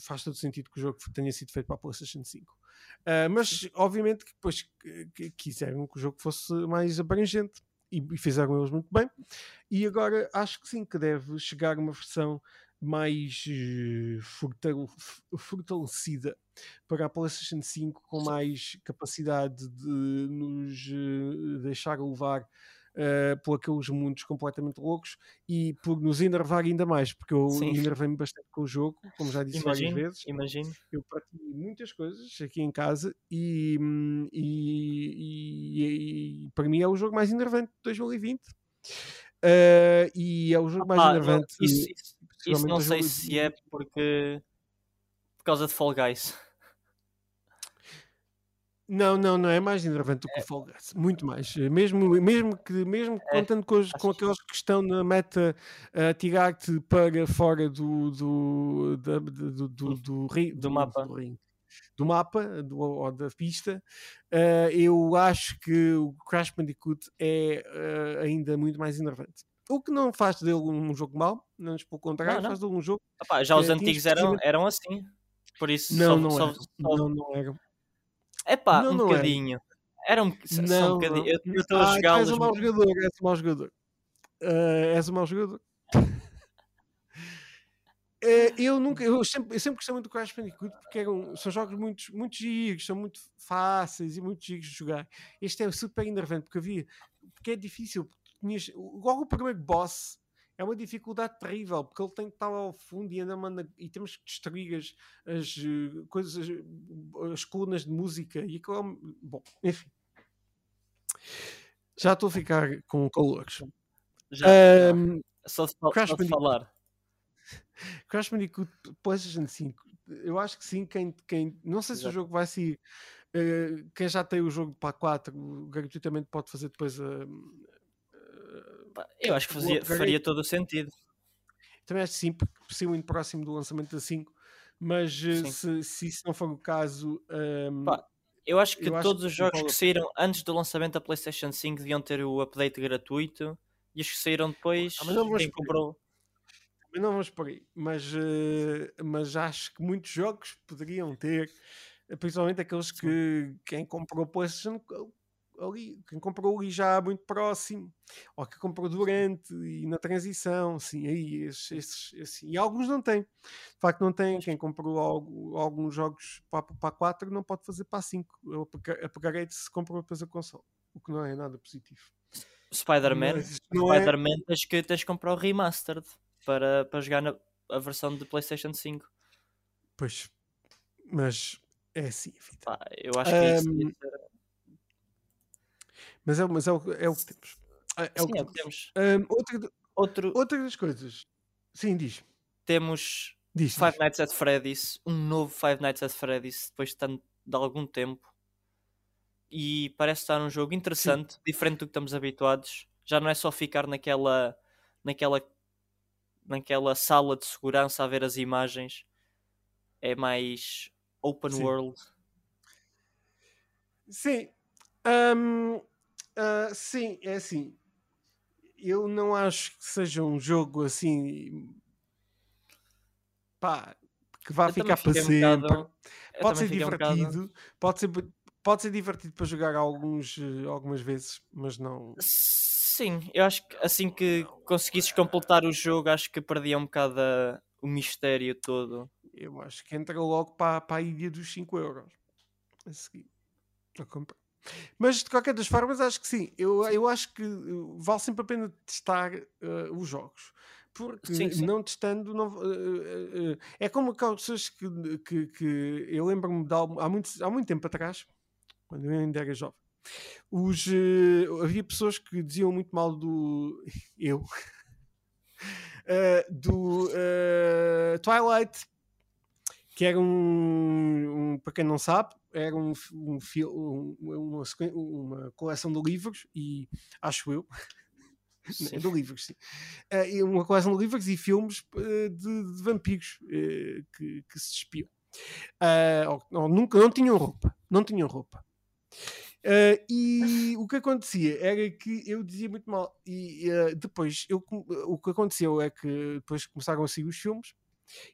B: faz todo sentido que o jogo tenha sido feito para a PlayStation 5. Uh, mas, obviamente, que depois quiseram que o jogo fosse mais abrangente e, e fizeram eles muito bem. E agora acho que sim, que deve chegar uma versão mais uh, fortalecida para a PlayStation 5 com mais capacidade de nos uh, deixar levar uh, por aqueles mundos completamente loucos e por nos enervar ainda mais, porque eu enervei-me bastante com o jogo, como já disse imagino, várias vezes.
A: Imagino.
B: Eu partilhei muitas coisas aqui em casa e, hum, e, e, e, para mim é o jogo mais enervante de 2020. Uh, e é o jogo mais ah, enervante.
A: Isso, isso, isso não sei se é porque por causa de Fall Guys.
B: Não, não, não é mais enervante do que é. o Fall Guys, muito mais. Mesmo, mesmo que, mesmo é. contando com, os, com aqueles que estão na meta a tirar-te para fora do do, do, do, do, do,
A: do mapa.
B: Do, do mapa do, ou da pista, uh, eu acho que o Crash Bandicoot é uh, ainda muito mais enervante. O que não faz dele um jogo mau, não pelo contrário, não, não. faz dele um jogo.
A: já os antigos eram, eram assim. Por isso,
B: não,
A: só,
B: não,
A: só,
B: era. Só... não, não eram.
A: É pá, um bocadinho. Era, um, não, um bocadinho. Eu estou a jogar.
B: Ah, és um mau jogador, és um mau jogador. Uh, és um mau jogador. Uh, eu nunca, eu sempre, eu sempre gostei muito do Crash Bandicoot porque eram, são jogos muito, muito giros, são muito fáceis e muito giros de jogar. Este é super enervante porque havia, porque é difícil. Tinhas, logo o primeiro boss é uma dificuldade terrível porque ele tem que estar ao fundo e anda manda, e temos que destruir as, as uh, coisas, as colunas de música e aquilo, bom, enfim. Já estou a ficar com calores.
A: Já, um, só se, Crash só falar.
B: Crash Bandicoot PlayStation 5, eu acho que sim. Quem, quem, não sei se o jogo vai sair. Uh, quem já tem o jogo para 4 gratuitamente pode fazer depois a.
A: Eu acho que fazia, faria todo o sentido.
B: Também acho que sim, porque muito próximo do lançamento da 5, mas uh, se, se, isso não for o caso. Um,
A: Pá, eu acho que eu todos acho os jogos que, que saíram antes do lançamento da PlayStation 5 deviam ter o update gratuito e os que saíram depois, ah, quem comprou?
B: Não vamos por aí, mas, uh, mas acho que muitos jogos poderiam ter, principalmente aqueles que quem comprou PlayStation ali, quem comprou ali já muito próximo, ou que comprou durante e na transição, sim, aí esses, esses, e alguns não têm, de facto não têm, quem comprou algo, alguns jogos para, para 4 não pode fazer para 5, eu apagarei se comprou depois a console, o que não é nada positivo.
A: Spider-Man, Spider-Man é... tens, que, tens que comprar o remastered para, para jogar na a versão de PlayStation 5.
B: Pois, mas é assim,
A: eu acho que é um, isso
B: mas, é, mas é, o, é o que temos. É, é
A: Sim, o que é temos.
B: Um, outra,
A: Outro...
B: outra das coisas. Sim, diz.
A: Temos diz, Five diz. Nights at Freddy's, um novo Five Nights at Freddy's, depois de, tanto, de algum tempo. E parece estar um jogo interessante, Sim. diferente do que estamos habituados. Já não é só ficar naquela, naquela naquela sala de segurança a ver as imagens. É mais open sim. world.
B: Sim. Um, uh, sim, é assim. Eu não acho que seja um jogo assim. Pá, que vá eu ficar para sempre. Um bocado... Pode ser divertido. Um. Pode ser pode ser divertido para jogar alguns, eh, algumas vezes, mas não.
A: Sim, eu acho que assim que conseguisses completar o jogo, acho que perdia um bocado a, o mistério todo.
B: Eu acho que entra logo para, para a ilha dos 5 euros a seguir. A comprar. Mas de qualquer das formas, acho que sim. Eu, eu acho que uh, vale sempre a pena testar uh, os jogos. Porque sim, sim. não testando, não, uh, uh, é como aquelas pessoas que, que, que eu lembro-me há muito, há muito tempo atrás, quando eu ainda era jovem, os, havia pessoas que diziam muito mal do. Eu. do Twilight, que era um, um, Para quem não sabe, era um, um, um uma, uma, coleção de livros, e acho eu. Sim. de livros, sim. Uh, uma coleção de livros e filmes uh, de, de, vampiros uh, que, que, se despiam. Ou, ou, nunca, não tinham roupa. Não tinham roupa. E o que acontecia era que eu dizia muito mal. E depois, eu, o que aconteceu é que depois começaram a sair os filmes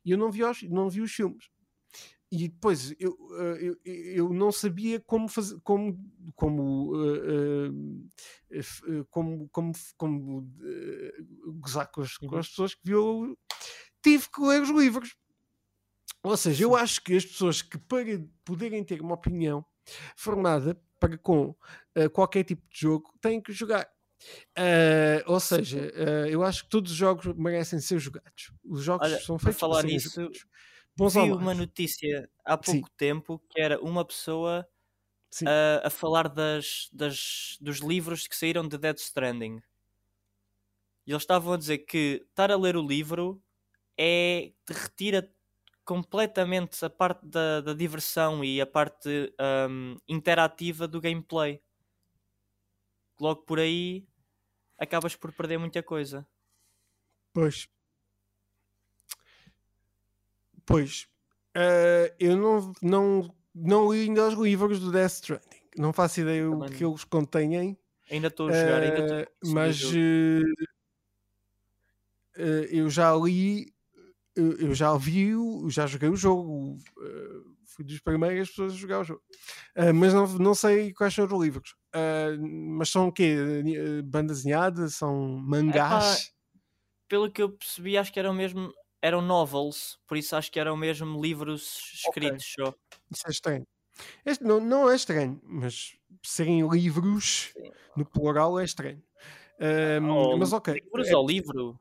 B: e eu não vi os, não vi os filmes. E depois eu, uh, eu, eu não sabia como fazer, como, como, como, como, como gozar com as, com as uhum. pessoas que viu. Tive que ler os livros. Ou seja, eu acho que as pessoas que para poderem ter uma opinião formada para com qualquer tipo de jogo têm que jogar. Uh, ou seja, uh, eu acho que todos os jogos merecem ser jogados. Os jogos Olha, são feitos
A: para falar nisso. Vi uma notícia há pouco Sim. tempo que era uma pessoa a, a falar das, das, dos livros que saíram de Dead Stranding. E eles estavam a dizer que estar a ler o livro é te retira completamente a parte da, da diversão e a parte um, interativa do gameplay. Logo por aí acabas por perder muita coisa.
B: Pois. Pois. Uh, eu não, não, não li ainda os livros do Death Stranding. Não faço ideia Também o que eles contêm.
A: Ainda estou a jogar, uh, ainda estou
B: Mas uh, eu já li eu já vi, já joguei o jogo, fui dos primeiras pessoas a jogar o jogo, mas não, não sei quais são os livros. Mas são o quê? Banda desenhada? São mangás?
A: pelo que eu percebi, acho que eram mesmo eram novels, por isso acho que eram mesmo livros escritos okay. só.
B: Isso é estranho. Este não, não é estranho, mas serem livros Sim. no plural é estranho. Um, mas ok.
A: Livros é... ou livro?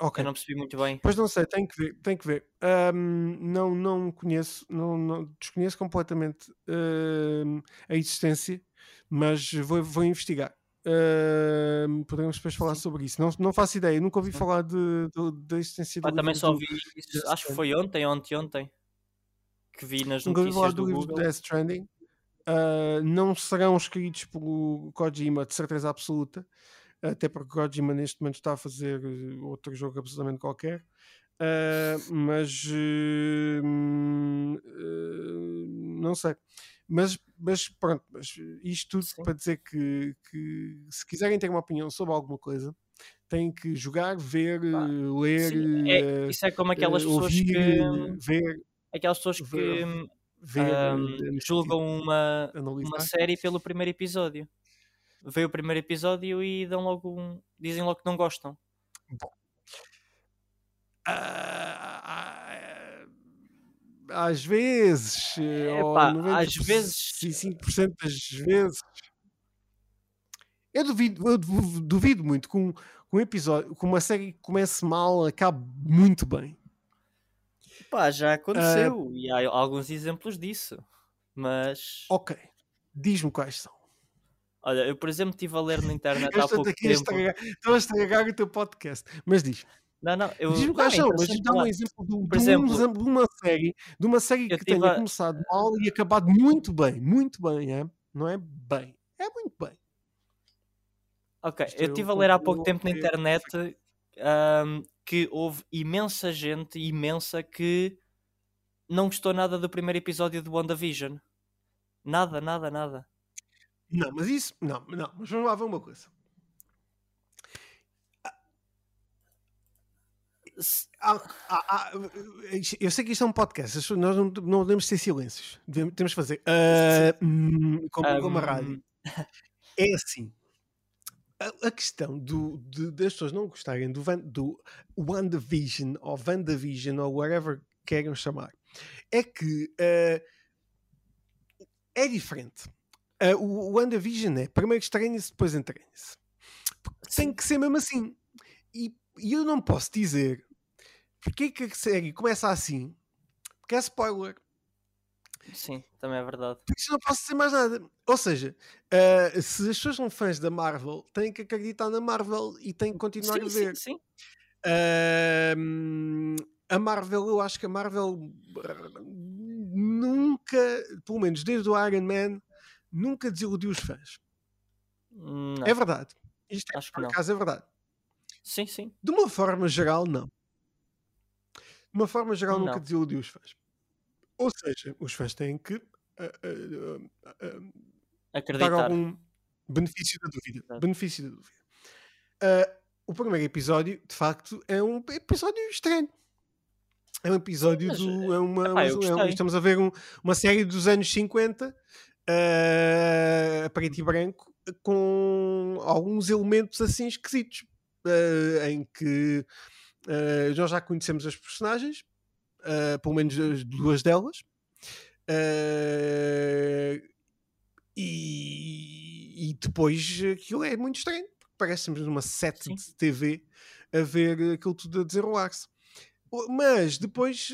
A: Ok. Eu não percebi muito bem.
B: Pois não sei, tem que ver, tem que ver. Um, não, não conheço, não, não desconheço completamente a existência, mas vou, vou investigar. Uh, podemos depois falar sobre isso. Não, não faço ideia, nunca ouvi falar de, de, da existência
A: do ah, Também só ouvi isso, acho que foi ontem, ontem, ontem, que vi nas nunca notícias ouvi falar do, do livro Google.
B: Death Stranding. Uh, não serão escritos por Kojima, de certeza absoluta até porque Kojima neste momento está a fazer eh, outro jogo absolutamente qualquer. Uh, mas uh, uh, não sei. Mas, mas pronto, mas isto tudo Sim. para dizer que, que, se quiserem ter uma opinião sobre alguma coisa, têm que jogar, ver, ah, ler.
A: É, isso é como aquelas ouvir, pessoas que. Ver, aquelas pessoas que ver, ver, um, julgam uma, uma série pelo primeiro episódio veio o primeiro episódio e dão logo um, dizem logo que não gostam. Bom.
B: Uh, às vezes,
A: Epá, às vezes,
B: 5% das vezes, eu duvido, eu duvido muito que um, um episódio, que uma série que comece mal, acabe muito bem.
A: Pá, já aconteceu uh, e há alguns exemplos disso, mas
B: ok, diz-me quais são.
A: Olha, eu por exemplo estive a ler na internet há pouco tempo.
B: Estou a estragar o teu podcast, mas diz.
A: Não, não, eu.
B: Diz-me quais são, mas dá um exemplo de, por exemplo, um exemplo de uma série, de uma série que tenha a... começado mal e acabado muito bem, muito bem, é? Não é bem, é muito bem.
A: Ok, Isto eu estive a ler há pouco tempo na internet um, que houve imensa gente, imensa, que não gostou nada do primeiro episódio do WandaVision. Nada, nada, nada.
B: Não, mas isso. Não, não, mas vamos lá ver uma coisa. Ah, ah, ah, eu sei que isto é um podcast, nós não, não podemos ter silêncios, temos que fazer uh, como, como, a rádio. É assim: a, a questão do, de, das pessoas não gostarem do, do WandaVision ou VandaVision ou whatever queiram chamar é que uh, é diferente. Uh, o WandaVision é primeiro estranha-se, depois entranha-se. Tem que ser mesmo assim. E, e, eu não posso dizer porque é que a série começa assim, porque é spoiler.
A: Sim, também é verdade.
B: Por isso não posso dizer mais nada. Ou seja, uh, se as pessoas são fãs da Marvel, têm que acreditar na Marvel e têm que continuar sim, a ver.
A: Sim, sim.
B: Uh, a Marvel, eu acho que a Marvel nunca, pelo menos desde o Iron Man, nunca desiludiu os fãs.
A: Não.
B: É verdade. Isto é, Acho por acaso é verdade.
A: Sim, sim.
B: De uma forma geral, não. De uma forma geral, não. nunca desiludiu os fãs. Ou seja, os fãs têm que uh, uh, uh,
A: Acreditar.
B: dar algum benefício da dúvida. Exato. Benefício da dúvida. Uh, o primeiro episódio, de facto, é um episódio estranho. É um episódio Mas, do. É uma, epá, é um, estamos a ver um, uma série dos anos 50 uh, a preto e branco com alguns elementos assim esquisitos uh, em que uh, nós já conhecemos as personagens, pelo menos as duas delas, e, e, depois aquilo é muito estranho, parece-nos numa set Sim. de TV a ver aquilo tudo a desenrolar-se. Mas depois,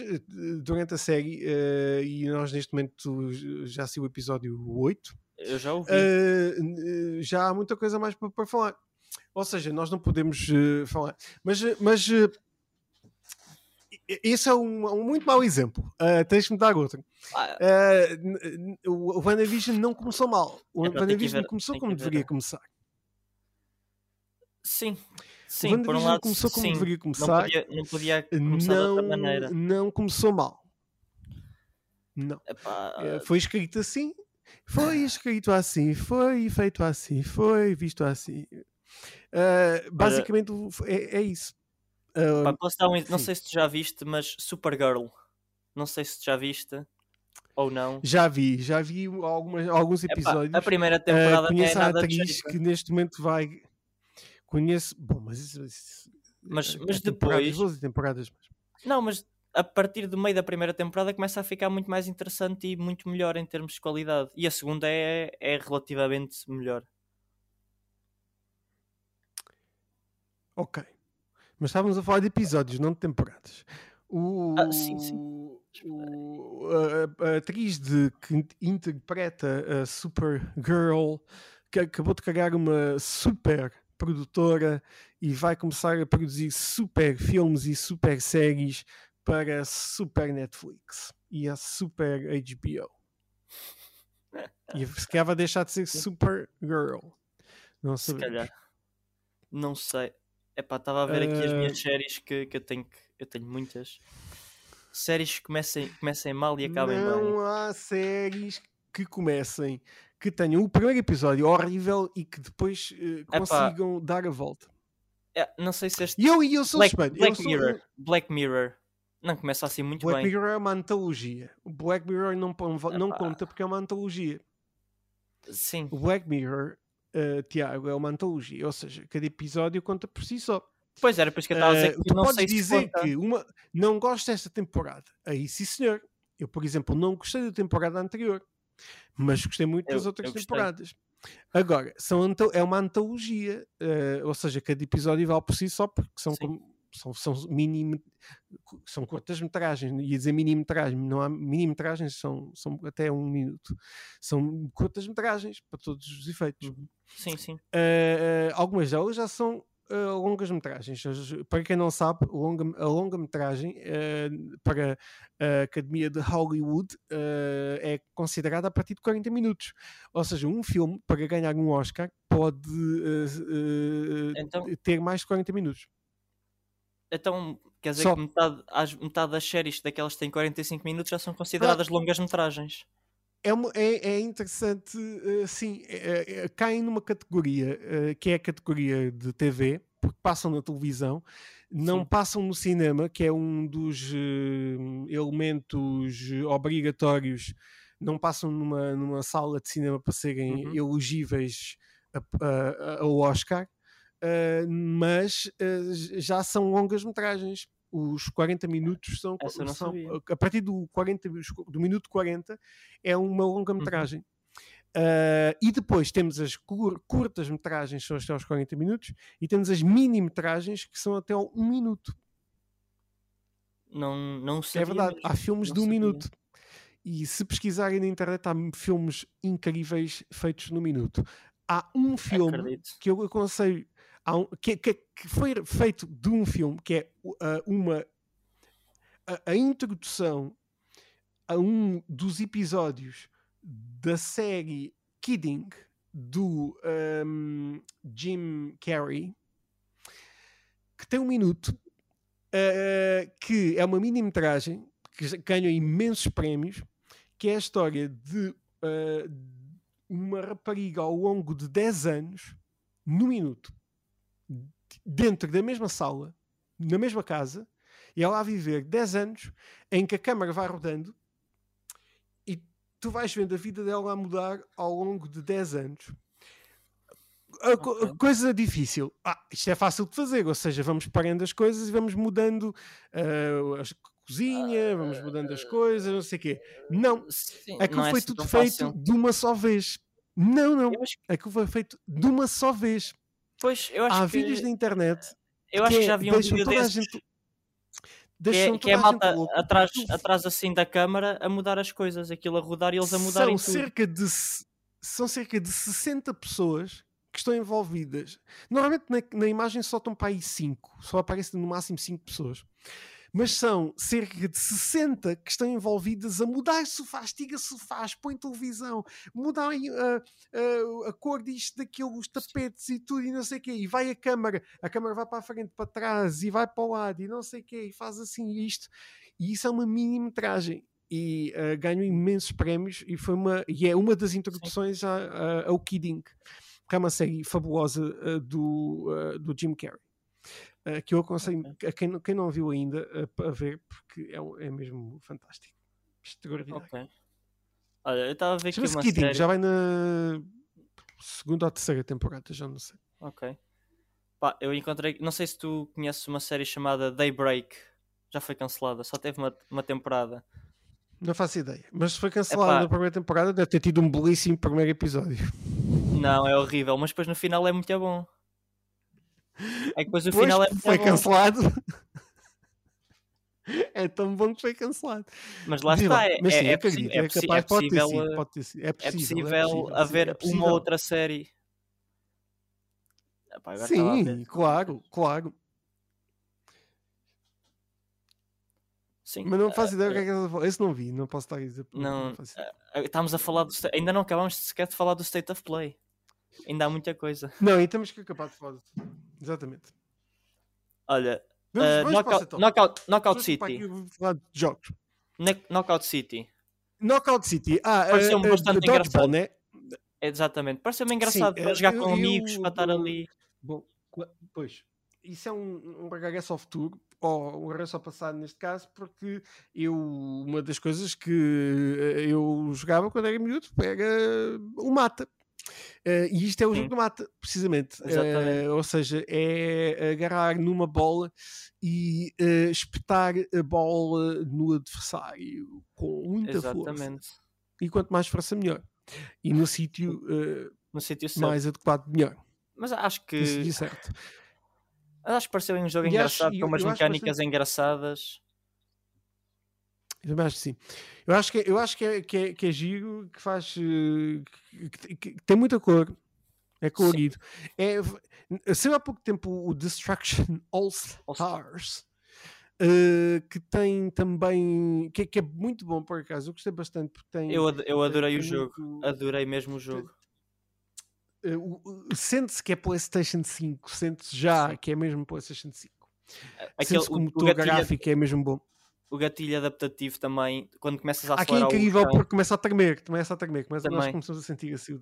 B: durante a série, uh, e nós neste momento já sei o episódio 8,
A: eu já ouvi.
B: Uh, já há muita coisa mais para, para falar. Ou seja, nós não podemos uh, falar. Mas, mas esse é um, um, muito mau exemplo. Uh, tens que me dar outro. Ah. Uh, o WandaVision não começou mal. O é, WandaVision começou como deveria começar.
A: Sim, Sim, o por um lado,
B: começou como
A: sim,
B: deveria começar.
A: Não podia, não podia começar não, de outra maneira.
B: Não começou mal. Não. Epá... Eh, foi escrito assim. Foi escrito assim. Foi feito assim. Foi visto assim. Uh, basicamente é, é, isso.
A: Uh, posso dar um, não sei se tu já viste, mas Supergirl. Não sei se tu já viste ou não.
B: Já vi, já vi algumas, alguns episódios.
A: Epá, a primeira temporada uh,
B: conheço
A: é
B: a atriz que neste momento vai Conheço. Bom, mas isso. isso
A: mas, é, mas depois.
B: 12 temporadas. Mas...
A: Não, mas a partir do meio da primeira temporada começa a ficar muito mais interessante e muito melhor em termos de qualidade. E a segunda é, é relativamente melhor.
B: Ok. Mas estávamos a falar de episódios, não de temporadas. O,
A: ah, sim, sim.
B: O, a, a, atriz de, que interpreta a Supergirl que acabou de cagar uma super produtora e vai começar a produzir super filmes e super séries para a super Netflix e a super HBO. E se calhar vai deixar de ser super girl. Não sei. Se calhar.
A: Não sei. Epá, estava a ver aqui as minhas séries que, que eu tenho que eu tenho muitas séries que comecem, comecem mal e acabem
B: não
A: bem.
B: Não há séries que comecem que tenham o primeiro episódio horrível e que depois uh, consigam Epá. dar a volta.
A: É, não sei se este.
B: E eu, eu sou
A: Black,
B: suspeito.
A: Black
B: sou...
A: Mirror. Black Mirror. Não começa assim muito
B: Black
A: bem.
B: Black Mirror é uma antologia. O Black Mirror não, não conta porque é uma antologia.
A: Sim.
B: O Black Mirror, uh, Tiago, é uma antologia. Ou seja, cada episódio conta por si só.
A: Pois era, por isso que eu estava a dizer
B: uh, que tu não podes dizer que uma, não gosto desta temporada. Aí sim, senhor. Eu, por exemplo, não gostei da temporada anterior mas gostei muito eu, das outras temporadas. Agora, são, é uma antologia, uh, ou seja, cada episódio vale por si só, porque são, como, são, são mini, são curtas metragens, ia dizer mini-metragem, não há mini-metragens, são, são até um minuto, são curtas metragens para todos os efeitos. Uhum.
A: Sim, sim. Uh,
B: algumas delas já são uh, longas metragens. Para quem não sabe, longa, a longa metragem uh, para a Academia de Hollywood é considerada a partir de 40 minutos. Ou seja, um filme para ganhar um Oscar pode então, ter mais de 40 minutos.
A: Então, quer dizer Só. que metade, as, metade das séries daquelas que têm 45 minutos já são consideradas ah, longas metragens.
B: É, é, é, interessante, uh, sim, é, é, caem numa categoria uh, que é a categoria de TV, porque passam na televisão, não sim. passam no cinema, que é um dos uh, elementos obrigatórios, não passam numa, numa sala de cinema para serem uhum. elegíveis ao Oscar, mas já são longas metragens os 40 minutos são, são a partir do, 40, do minuto 40 é uma longa-metragem. Uhum. Uh, e depois temos as cur curtas metragens, que são até aos 40 minutos, e temos as mini-metragens, que são até ao 1 minuto.
A: Não, não sabia,
B: É verdade, há filmes de 1 um minuto. E se pesquisarem na internet, há filmes incríveis feitos no minuto. Há um filme Acredito. que eu aconselho um, que, que, que, foi feito de um filme que é uh, uma a, a, introdução a um dos episódios da série Kidding do um, Jim Carrey que tem um minuto uh, que é uma mini-metragem que ganhou imensos prémios que é a história de uh, uma rapariga ao longo de 10 anos, no minuto, dentro da mesma sala, na mesma casa, e ela a viver 10 anos em que a câmara vai rodando e tu vais vendo a vida dela a mudar ao longo de 10 anos. A, okay. coisa difícil. Ah, isto é fácil de fazer, ou seja, vamos parando as coisas e vamos mudando uh, a cozinha, vamos mudando as coisas, não sei o quê. Não, Sim, aquilo não é foi assim tudo feito fácil. de uma só vez. Não, não, acho... aquilo foi feito de uma só vez.
A: Pois, eu acho
B: Há que... vídeos na internet.
A: Eu acho que, que já vi um vídeo desses. Gente... Que é, que é a malta atrás, atrás assim da câmara a mudar as coisas, aquilo a rodar e eles a mudarem
B: são cerca de São cerca de 60 pessoas que estão envolvidas. Normalmente na, na imagem só estão para aí 5, só aparecem no máximo 5 pessoas mas são cerca de 60 que estão envolvidas a mudar sofás, tira sofás, põe televisão, mudar a, a, a cor disto, daquilo, os tapetes e tudo, e não sei o quê, e vai a câmara, a câmara vai para a frente, para trás, e vai para o lado, e não sei o quê, e faz assim isto, e isso é uma mini-metragem. E uh, ganhou imensos prémios e foi uma e é uma das introduções a, a, ao Kidding, que é uma série fabulosa uh, do, uh, do Jim Carrey. Uh, que eu aconselho okay. a quem, quem não viu ainda uh, a ver, porque é, é mesmo fantástico. Extraordinário. Ok.
A: Olha, eu estava a ver aqui uma
B: Kidding,
A: série...
B: já vai na segunda ou terceira temporada, já não sei.
A: Ok. Pá, eu encontrei, não sei se tu conheces uma série chamada Daybreak, já foi cancelada, só teve uma, uma temporada.
B: Não faço ideia, mas foi cancelada Epá. na primeira temporada, deve ter tido um belíssimo primeiro episódio.
A: Não, é horrível, mas depois no final é muito bom. É que depois o final é
B: foi cancelado. é tão bom que foi cancelado.
A: Mas lá está, é, mas, sim, é, é, possível, é, possível, é possível, possível, haver uma outra série.
B: Epá, sim, claro, claro. Sim, mas não faço uh, ideia o que é que ela Esse não vi, não posso estar a dizer.
A: Não, não uh, estamos a falar do. Ainda não acabamos sequer de falar do State of Play. Ainda há muita coisa.
B: Não, e temos que acabar de falar Exatamente.
A: Olha, vamos, uh, vamos knockout, knockout, knockout City.
B: Jogos.
A: Knockout City.
B: Knockout City. Ah,
A: Pareceu-me uh, bastante uh, engraçado. Né? Exatamente. Pareceu-me engraçado Sim, para jogar eu, com amigos, eu, para estar ali.
B: Bom, pois. Isso é um, um regresso ao futuro, ou um regresso ao passado neste caso, porque eu, uma das coisas que eu jogava quando era miúdo era o mata. Uh, e isto é o jogo do mata, precisamente. Uh, ou seja, é agarrar numa bola e uh, espetar a bola no adversário com muita Exatamente. força. E quanto mais força, melhor. E no sítio
A: no sítio
B: mais adequado, melhor.
A: Mas acho que.
B: No certo.
A: Acho que pareceu um jogo e engraçado, acho, com umas mecânicas bastante... engraçadas.
B: Eu também acho que sim. Eu acho que, eu acho que, é, que, é, que é giro, que faz. Eh, que, que, tem muita cor. É colorido. É, saiu há pouco tempo o Destruction All Stars. Uh, que tem também que, que, é muito bom por acaso eu gostei bastante porque tem
A: eu, eu adorei tem o jogo muito... adorei mesmo o jogo
B: uh, sente-se que é Playstation 5 sente-se já Sim. que é mesmo Playstation 5 sente-se que o motor gráfico é mesmo bom
A: o gatilho adaptativo também, quando começas a
B: Aqui é incrível porque começa a tremer, começa a tremer, começa, nós começamos a sentir assim.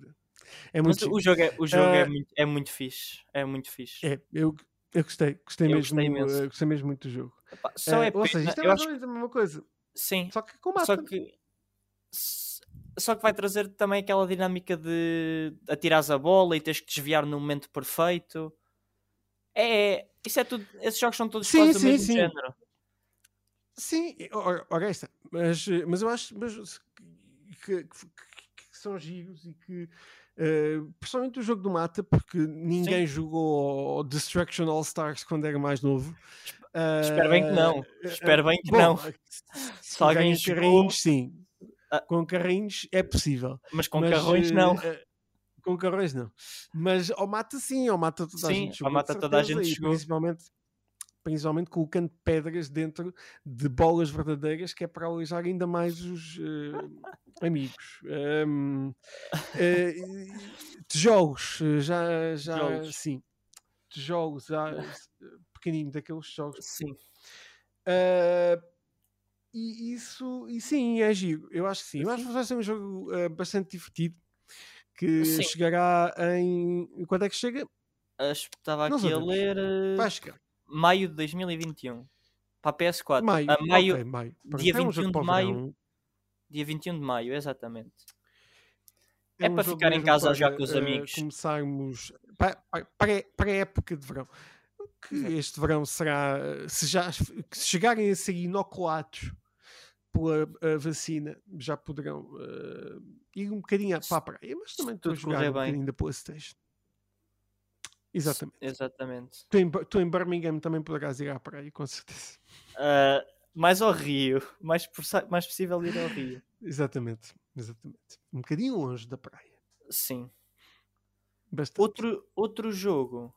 A: É muito Mas o jogo, é, o jogo uh, é, muito, é muito fixe, é muito fixe.
B: É, eu, eu gostei, gostei, eu mesmo, gostei, uh, gostei mesmo muito do jogo.
A: Epá, só uh, é
B: ou seja, isto é mais ou menos a mesma coisa.
A: Sim.
B: Só que com.
A: Só que, só que vai trazer também aquela dinâmica de atirares a bola e tens que desviar no momento perfeito. É, isso é tudo, esses jogos são todos sim, quase sim, do mesmo sim. género.
B: Sim, ora esta, mas, mas eu acho mas, que, que, que, são giros e que, uh, principalmente o jogo do Mata, porque ninguém Sim. jogou Destruction All Stars quando era mais novo.
A: Uh, Espero bem que não. Uh, Espero bem que bom, não.
B: Se alguém jogou... carrinhos, sim. Ah. Com carrinhos é possível.
A: Mas com mas, carrões não.
B: com carrões não. Mas ao mata sim, ao mata toda a sim, gente
A: jogou. Ao mata toda a gente jogou.
B: Principalmente principalmente colocando pedras dentro de bolas verdadeiras, que é para alejar ainda mais os uh, amigos. Um, uh, eh, tijolos, eh, já, já tijolos. sim, tijolos, já pequenino daqueles jogos.
A: Sim.
B: Uh, e isso, e sim, é giro. Eu acho que sim. Eu acho que vai ser um jogo bastante divertido que Sim. chegará em. Quando é que chega?
A: Estava aqui a ler. Vai chegar. Maio de 2021. Para a PS4. Maio. A maio, okay, maio. Dia 21 de maio. Dia 21 de maio, exatamente. É, é um para ficar em casa já com os uh, amigos.
B: Começarmos pré-época de verão. Que este verão será. Se, já, se chegarem a ser inoculados pela vacina, já poderão uh, ir um bocadinho para a praia. Mas também estou a jogar um bocadinho da PlayStation. Exatamente.
A: Exatamente.
B: Tu em, tu em Birmingham também poderás ir à praia, com certeza.
A: Uh, mais ao Rio. Mais, mais possível ir ao Rio.
B: Exatamente. Exatamente. Um bocadinho longe da praia.
A: Sim. Bastante. Outro, outro jogo.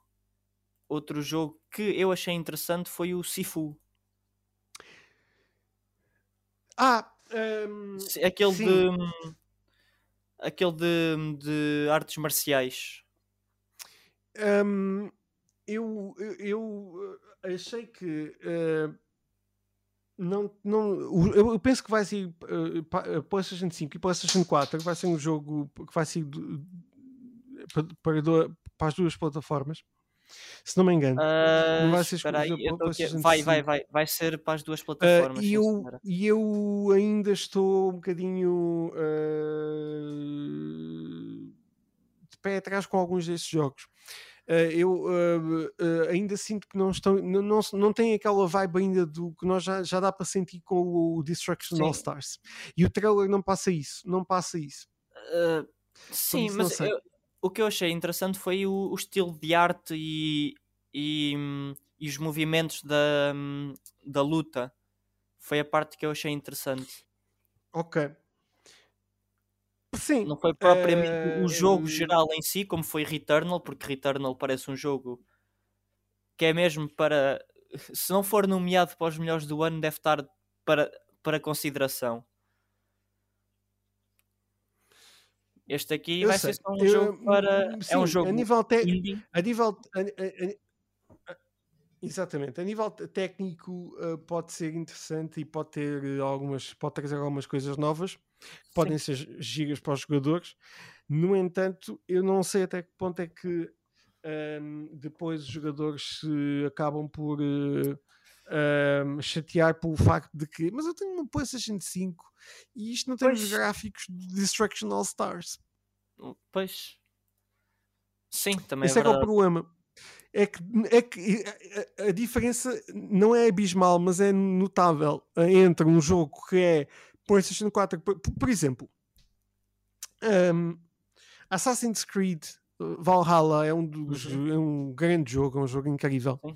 A: Outro jogo que eu achei interessante foi o Sifu.
B: Ah, um,
A: aquele sim. de aquele de, de artes marciais.
B: Um, eu, eu achei que uh, não, não, eu, penso que vai ser uh, PlayStation 5 e PlayStation 4 vai ser um jogo que vai ser para, para, para as duas plataformas. Se não me engano, uh, não vai ser
A: exclusivo vai, vai, vai, vai ser para as duas plataformas. Uh,
B: e, eu, e eu ainda estou um bocadinho uh, pé atrás com alguns desses jogos. Uh, eu uh, uh, ainda sinto que não estão, não, não, não tem aquela vibe ainda do que nós já, já dá para sentir com o Destruction sim. All Stars. E o trailer não passa isso, não passa isso.
A: sim, isso mas eu, o que eu achei interessante foi o, o estilo de arte e, e, e, os movimentos da, da luta. Foi a parte que eu achei interessante.
B: Ok. Sim.
A: Não foi propriamente uh, o jogo geral em si, como foi Returnal, porque Returnal parece um jogo que é mesmo para. Se não for nomeado para os melhores do ano, deve estar para, para consideração. Este aqui eu vai sei. ser só um eu, jogo para. Sim, é um jogo
B: a nível, te... a nível a, a, Exatamente, a nível técnico uh, pode ser interessante e pode ter algumas, pode trazer algumas coisas novas podem Sim. ser gigas para os jogadores. No entanto, eu não sei até que ponto é que um, depois os jogadores se acabam por uh, um, chatear pelo facto de que, mas eu tenho uma PlayStation 5 e isto não tem pois. os gráficos de Destruction All Stars.
A: Pois, sim, também
B: Esse
A: é,
B: é, é o problema. É que, é que a, a, diferença não é abismal, mas é notável entre um jogo que é PlayStation 4, por, por exemplo, um, Assassin's Creed uh, Valhalla é um, dos, uhum. é um grande jogo, é um jogo incrível. Sim.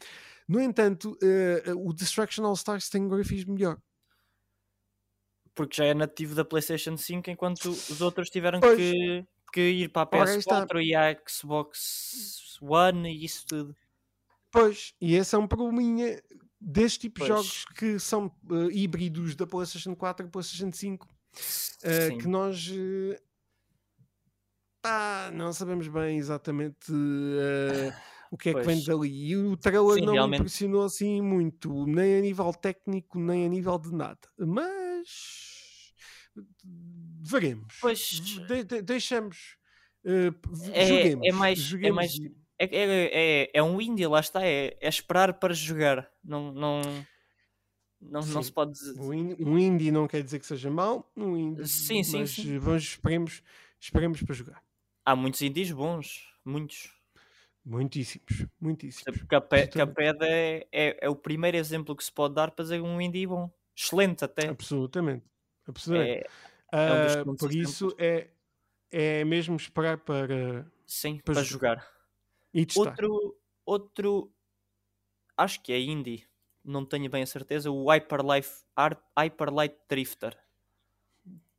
B: No entanto, uh, o Destruction All Stars tem um grafismo melhor.
A: Porque já é nativo da PlayStation 5, enquanto os outros tiveram que, que ir para a PS4 e a Xbox One e isso tudo.
B: Pois, e esse é um probleminha deste tipo de jogos que são uh, híbridos da PlayStation 4 e PlayStation 5 uh, que nós uh, não sabemos bem exatamente o que é pois. que vem dali e o trailer Sim, não realmente. me impressionou assim muito nem a nível técnico nem a nível de nada mas veremos
A: pois.
B: De, de, deixamos
A: é, joguemos, é mais, joguemos. É mais é, é, é, é um indie, lá está, é, é esperar para jogar. Não, não, não, não se pode dizer.
B: Um indie não quer dizer que seja mau, um indie, sim, sim, mas sim. Vamos, esperemos, esperemos para jogar.
A: Há muitos indies bons, muitos.
B: Muitíssimos, muitíssimos.
A: Cuphead é, é, é o primeiro exemplo que se pode dar para dizer um indie bom. Excelente até.
B: Absolutamente. Absolutamente. É, uh, por isso é, é mesmo esperar para,
A: Sim, para, para jogar. jogar. Outro, outro, acho que é indie, não tenho bem a certeza, o Hyperlife, Hyperlight Drifter.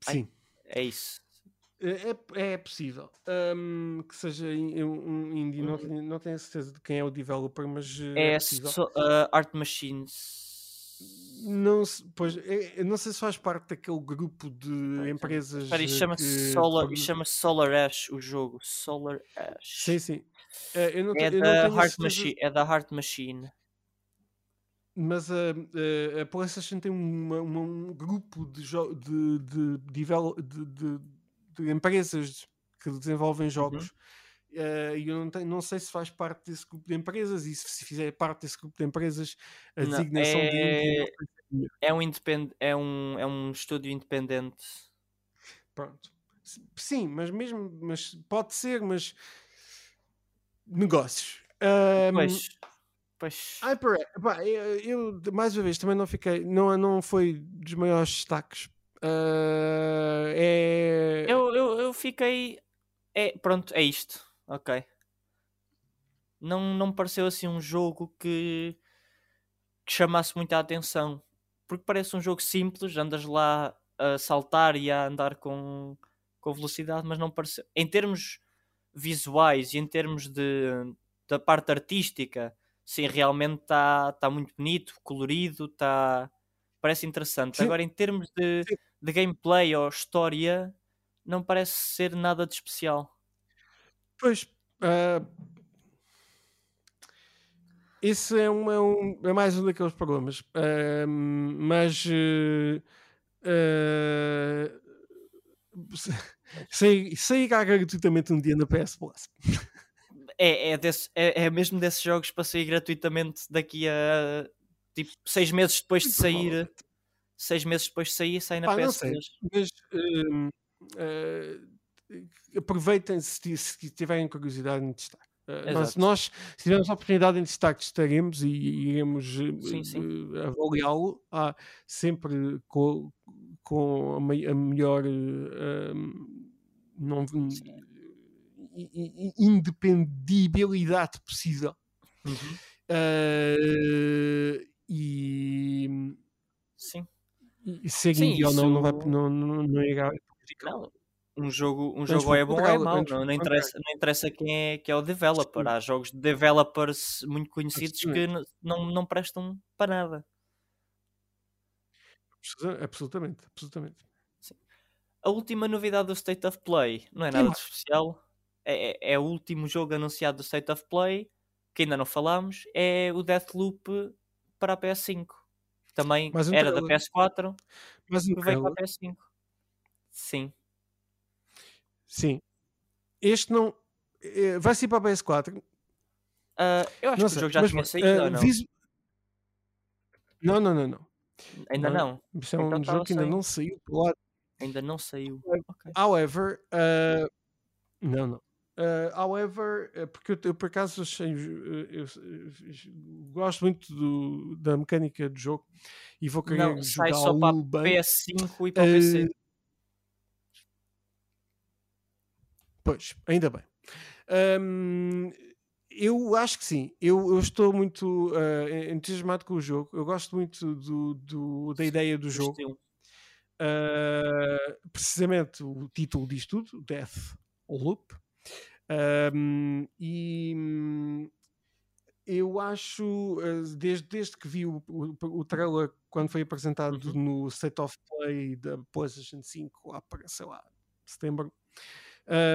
B: Sim.
A: é isso.
B: É, é, é possível um, que seja um indie, não, tenho, não tenho certeza de quem é o developer, mas
A: eh, é, é so, uh, Art Machines.
B: Não, pois, é, não sei se faz parte daquele grupo de empresas.
A: Espera, isto chama-se Solar, chama Solar Ash o jogo. Solar Ash.
B: Sim, sim.
A: É, não, é, da Heart Machine, é da Heart Machine.
B: Mas a, a, a PlayStation tem uma, uma, um grupo de, de, de, de, de, empresas que desenvolvem jogos. Uhum. Uh, e eu não, tenho, não sei se faz parte desse grupo de empresas e se, se fizer parte desse grupo de empresas a não, designação é... de
A: é um, independ... é, um, é um estúdio independente.
B: Pronto. Sim, mas mesmo mas pode ser, mas negócios. Um,
A: pois. Pois.
B: Hyper, eu, eu, mais uma vez também não fiquei, não, não foi dos maiores destaques. Uh, é...
A: eu, eu, eu fiquei. É, pronto, é isto. Ok. Não, não me pareceu assim um jogo que, que chamasse muita atenção. Porque parece um jogo simples, andas lá a saltar e a andar com, com velocidade, mas não parece. Em termos visuais e em termos de, da parte artística, sim, realmente está tá muito bonito, colorido, tá, parece interessante. Sim. Agora, em termos de, de gameplay ou história, não parece ser nada de especial.
B: Pois, uh, esse é, um, é, um, é mais um daqueles problemas. Uh, mas uh, sei, sei gratuitamente um dia na PS Plus.
A: É, é, desse, é, é mesmo desses jogos para sair gratuitamente daqui a tipo seis meses depois de sair. Seis meses depois de sair, sai na PS Plus.
B: Mas uh, uh, aproveitem se, se tiverem curiosidade em testar. Uh, nós, nós, se tivermos a oportunidade em destaque, estaremos e iremos uh, avaliá-lo ah, sempre com, com a, a melhor uh, não, independibilidade possível. Uhum. e
A: sim,
B: e seguindo ou não, não, vai, não, não, não irá
A: não, um jogo, um jogo é bom ou é mau, não, não, interessa, não interessa quem é, quem é o developer. Sim. Há jogos de developers muito conhecidos que não, não prestam para nada.
B: Absolutamente, absolutamente.
A: A última novidade do State of Play não é nada de especial. É, é, é, o último jogo anunciado do State of Play, que ainda não falámos, é o Deathloop para a PS5. Também um era da PS4, mas um veio para a PS5. Sim.
B: Sim. Este não. Eh, vai ser para a PS4.
A: Uh, ah, eu acho não que sei, o jogo já mas, tinha saído, uh, não? Visu...
B: Não, não, não, não.
A: Ainda não.
B: não. Isso é então um jogo que ainda não saiu lado.
A: Ainda não saiu.
B: Okay. However, uh, não, não. Uh, however, porque eu, eu por acaso achei, eu, eu, gosto muito do, da mecânica do jogo e vou querer não, jogar sai só para bem.
A: PS5 e para o PC.
B: Pois, ainda bem. Um, eu acho que sim. Eu, eu estou muito uh, entusiasmado com o jogo. Eu gosto muito do, do da ideia do jogo. Uh, precisamente o título diz tudo: Death Loop. Um, e eu acho, desde, desde que vi o, o, o trailer quando foi apresentado uhum. no State of Play da PlayStation 5 lá para, sei lá, setembro,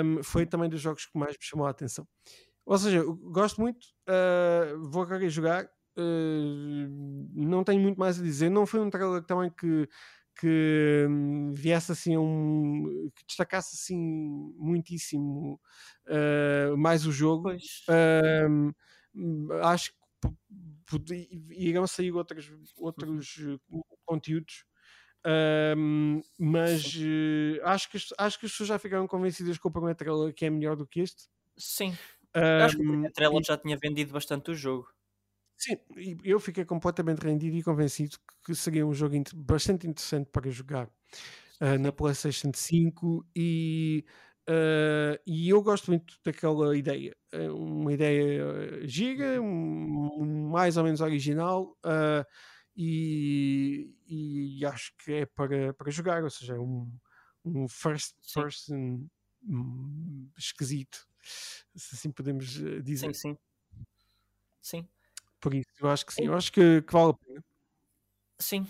B: um, foi também dos jogos que mais me chamou a atenção. Ou seja, gosto muito, uh, vou querer jogar, uh, não tenho muito mais a dizer. Não foi um trailer também que, que um, viesse assim um que destacasse assim muitíssimo uh, mais o jogo. acho que irão sair outros, outros conteúdos um, mas uh, acho, que, acho que as pessoas já ficaram convencidas que o primeiro trailer que é melhor do que este.
A: Sim. Um, acho que o primeiro trailer e... já tinha vendido bastante o jogo.
B: Sim, eu fiquei completamente rendido e convencido que seria um jogo bastante interessante para jogar uh, na PlayStation 5 e, uh, e eu gosto muito daquela ideia. É uma ideia giga, um, mais ou menos original. Uh, e, e acho que é para, para jogar, ou seja, é um, um first person hum, esquisito, se assim podemos eh, dizer.
A: Sim, sim. Sim.
B: Por isso, eu acho que sim, eu acho que, que vale a pena.
A: Sim.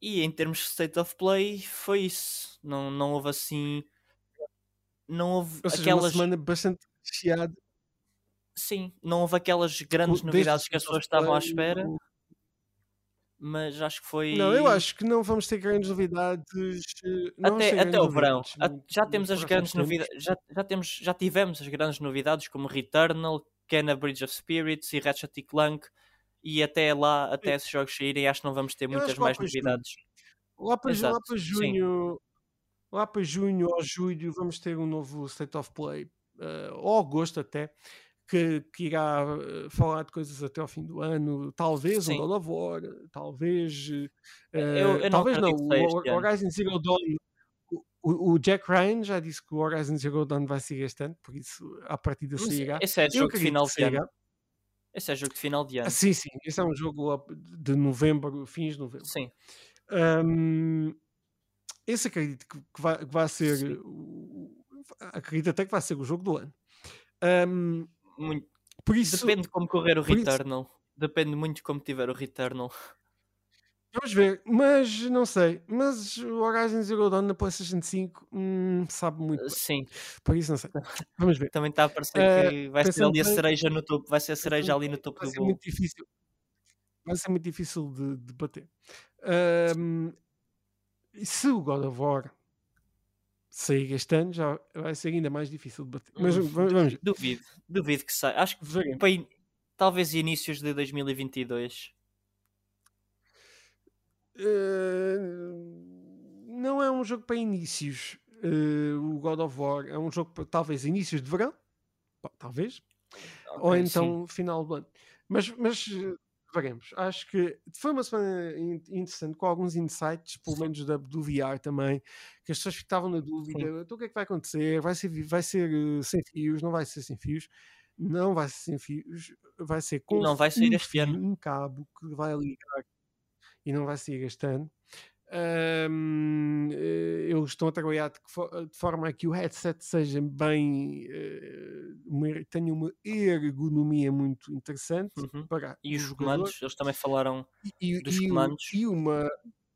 A: E em termos de state of play, foi isso. Não, não houve assim. Não houve
B: Ou seja,
A: aquelas.
B: Uma semana bastante recheada.
A: Sim, não houve aquelas grandes novidades que as pessoas estavam à espera. mas acho que foi.
B: Não, eu acho que não vamos ter grandes novidades. Não
A: até até o verão. Já temos as grandes novidades. Já, já, temos, já tivemos as grandes novidades como Returnal, Kenna Bridge of Spirits e Ratchet Clank. E até lá, até esses jogos saírem, acho que não vamos ter muitas mais novidades.
B: Lá para, lá para junho, Sim. lá para junho ou julho, vamos ter um novo State of Play, uh, ou agosto até, que, que irá uh, falar de coisas até ao fim do ano. Talvez Sim. um God of War, talvez. Uh, eu, eu talvez não, não o Horizon Zero Dawn. O, o, Jack Ryan já disse que o Horizon Zero Dawn vai ser este ano, por isso a partida sairá.
A: Esse é jogo de final de ano. Esse é jogo de final de ano. Ah,
B: sim, sim. Esse é um jogo de novembro, fins de novembro.
A: Sim.
B: Um, esse acredito que vai, que vai ser. acredito até que vai ser o jogo do ano. Um,
A: muito. Por isso, Depende de como correr o Returnal. Isso... Depende muito de como tiver o Returnal.
B: Vamos ver, mas não sei. Mas o Horizon Zero Dawn na PlayStation 5 hum, sabe muito.
A: Sim.
B: Por isso não sei. Vamos ver.
A: Também está a parecer uh, que vai ser ali a cereja no topo. Vai ser a cereja ali no topo
B: vai
A: do bolo.
B: Muito difícil. Vai ser muito difícil de, de bater. Um, se o God of War sair este ano, já vai ser ainda mais difícil de bater. Mas vamos.
A: Duvido, duvido que saia. Acho que para, talvez inícios de 2022.
B: Uh, não é um jogo para inícios. Uh, o God of War é um jogo para talvez inícios de verão, talvez, okay, ou então sim. final do ano. Mas, mas veremos. Acho que foi uma semana interessante, com alguns insights, pelo menos da, do VR também, que as pessoas ficavam na dúvida: então o que é que vai acontecer? Vai ser, vai ser sem fios? Não vai ser sem fios? Não vai ser sem fios, vai ser com
A: não vai ser um, este
B: fio, ano. um cabo que vai ligar e não vai ser este ano. Um, eh, eles estão a trabalhar de, de, forma a que o headset seja bem uh, uma, tenha uma ergonomia muito interessante
A: uhum.
B: para
A: e os comandos, eles também falaram
B: e,
A: dos
B: e,
A: comandos
B: e uma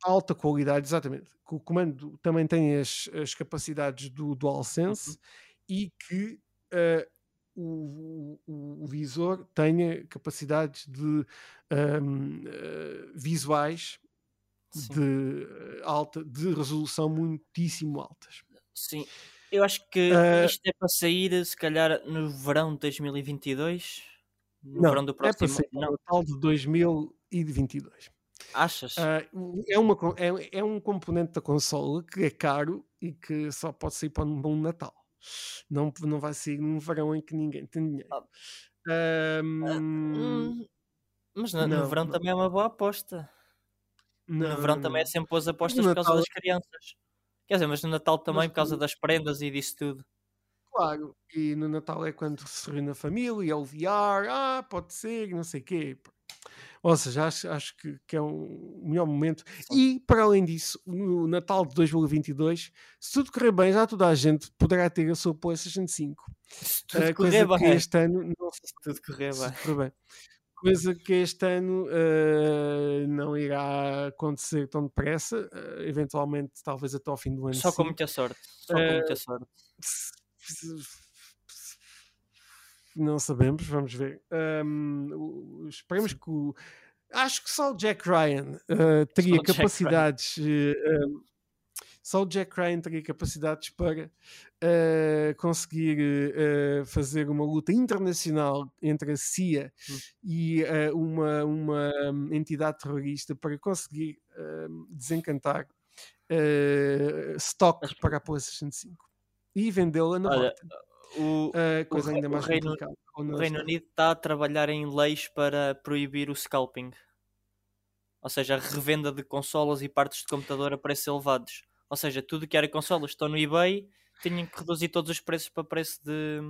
B: alta qualidade, exatamente que o comando também tem as, as capacidades do DualSense uhum. e que uh, o, o, o, visor tenha capacidades de um, uh, visuais Sim. de eh, alta, de resolução muitíssimo altas.
A: Sim, eu acho que uh, isto é para sair se calhar no verão de 2022, no
B: não,
A: verão do próximo.
B: É para sair no Natal de 2022.
A: Achas?
B: Uh, é, uma, é, é um componente da consola que é caro e que só pode sair para um bom Natal. Não, não vai sair num verão em que ninguém tem dinheiro. Ah. Um,
A: mas no, não, no verão não. também é uma boa aposta. Não, no verão não. também é sempre as apostas por causa das crianças. Quer dizer, mas no Natal também mas, por causa das prendas e disso tudo.
B: Claro, e no Natal é quando se reúne a família, é o VR, ah, pode ser, não sei o quê. Ou seja, acho, acho que, que, é um melhor momento. E, para além disso, no Natal de 2022, se tudo correr bem, já toda a gente poderá ter a sua PlayStation 5.
A: Se tudo uh, correr bem.
B: este ano não
A: se tudo correr bem.
B: Correr bem coisa que este ano uh, não irá acontecer tão depressa, uh, eventualmente talvez até ao fim do ano.
A: Só com muita sorte. Só com muita sorte.
B: Não sabemos, vamos ver. Um, esperemos que o, acho que só o Jack Ryan uh, teria capacidades só o Jack Ryan teria capacidades para uh, conseguir fazer uma luta internacional entre a CIA hum. e uma, uma entidade terrorista para conseguir desencantar stock para a PlayStation 5 e vendê-la na Olha,
A: o, coisa o, ainda mais o Reino, o Reino Unido está a trabalhar em leis para proibir o scalping. Ou seja, a revenda de consolas e partes de computador a preços elevados. Ou seja, tudo que era consolas estão no eBay, tinham que reduzir todos os preços para preço de,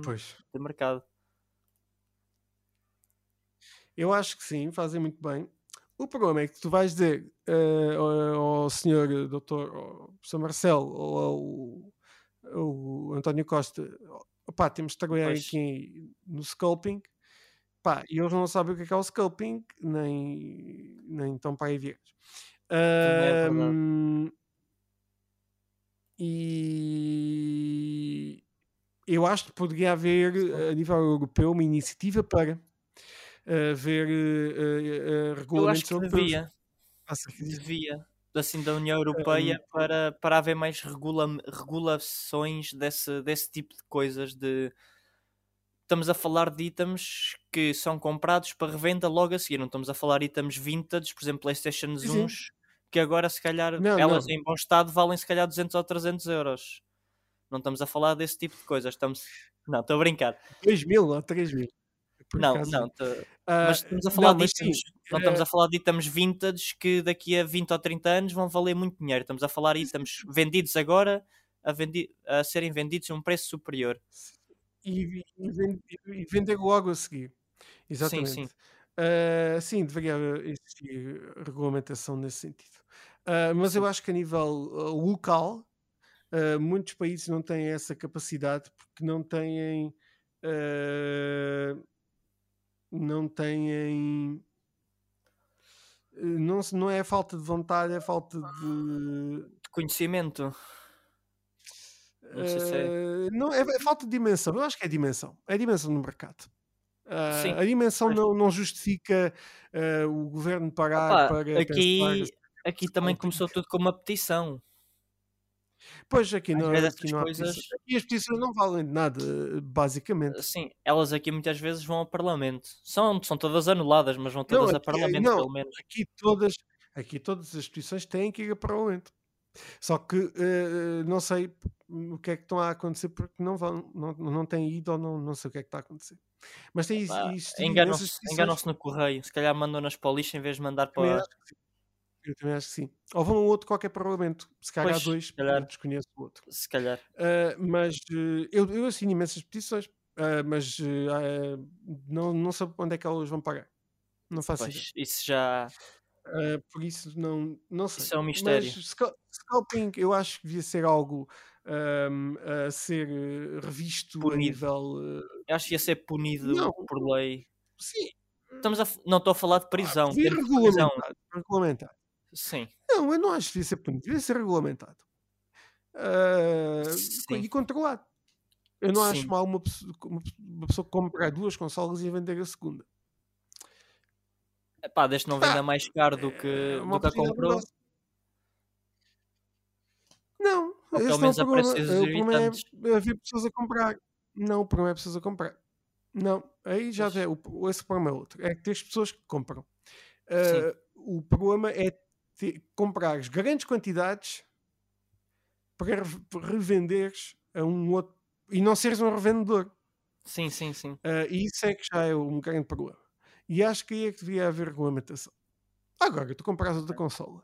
A: de mercado.
B: Eu acho que sim, fazem muito bem. O problema é que tu vais dizer uh, ao, ao senhor doutor, ao professor Marcelo ou ao, ao António Costa, opá, temos de trabalhar pois. aqui no scalping, pá, e eles não sabem o que é, que é o scalping, nem, nem estão para aí ver. Uh, e eu acho que poderia haver a nível europeu uma iniciativa para uh, ver uh, uh, regulamentos
A: eu acho que devia. Assim da União Europeia um, para, para haver mais regula, regulações desse, desse tipo de coisas de estamos a falar de itens que são comprados para revenda logo a seguir, não estamos a falar de itens vintage, por exemplo, Playstation 1 que agora se calhar não, elas não. em bom estado valem se calhar 200 ou 300 euros. Não estamos a falar desse tipo de coisas estamos... não, estou a brincar.
B: 2 mil ou 3 mil
A: não, acaso. não, tô... uh, mas estamos a falar não, de itens, não estamos a falar de itens vintage que daqui a 20 ou 30 anos vão valer muito dinheiro. Estamos a falar de itens vendidos agora a, vendi a serem vendidos a um preço superior.
B: E, e, vender logo a seguir. Exatamente. Sim, sim. Uh, sim, deveria existir regulamentação nesse sentido. Uh, mas eu acho que a nível uh, local, muitos países não têm essa capacidade porque não têm não têm. Não, não é falta de vontade, é falta de,
A: de conhecimento.
B: Não, se é... Uh, não é, é, falta de dimensão. Eu acho que é dimensão. É dimensão no mercado. Uh, a dimensão não, não justifica uh, o governo pagar Opa,
A: para. Aqui, aqui também começou tudo com uma petição.
B: Pois aqui não, aqui não coisas... Aqui as petições não valem de nada, basicamente.
A: Sim, elas aqui muitas vezes vão ao Parlamento. São, são todas anuladas, mas vão todas não, a Parlamento, não, pelo menos.
B: Aqui todas, aqui todas as petições têm que ir a Parlamento. Só que uh, não sei o que é que estão a acontecer porque não vão, não, não têm ido ou não, não sei o que é que está a acontecer. Mas tem isso.
A: Enganam-se enganam no correio, se calhar mandam nas para o lixo em vez de mandar para.
B: Eu também acho que sim. Ou vão a outro qualquer parlamento. Se calhar pois, há dois, se calhar. desconheço o outro.
A: Se calhar.
B: Uh, mas uh, eu, eu assino imensas petições, uh, mas não, não sei onde é que elas vão pagar. Não faço pois,
A: ideia. Isso já.
B: por isso não, não sei.
A: Isso é um mistério.
B: Mas scalping eu acho que devia ser algo um, a ser revisto punido. a nível.
A: Eu acho que ia ser punido não, por lei.
B: Sim.
A: Estamos a, não estou a falar de prisão. Ah,
B: regulamentado, regulamentado.
A: Sim.
B: Não, eu não acho que devia ser punido, devia ser regulamentado. Uh, e controlado. Eu não Sim. acho mal uma pessoa, uma pessoa comprar duas consolas e vender a segunda.
A: Epá, desde não venda ah, mais caro do que, é do que a comprou.
B: Não, Ou pelo menos é o problema. O problema é haver pessoas a comprar. Não, o problema é pessoas a comprar. Não, aí já vê, esse problema é outro. É que tens pessoas que compram. Uh, o problema é comprar grandes quantidades para revenderes a um outro e não seres um revendedor.
A: Sim, sim, sim.
B: Uh, e isso é que já é um grande problema. E acho que aí é que devia haver regulamentação. Agora, tu compras outra consola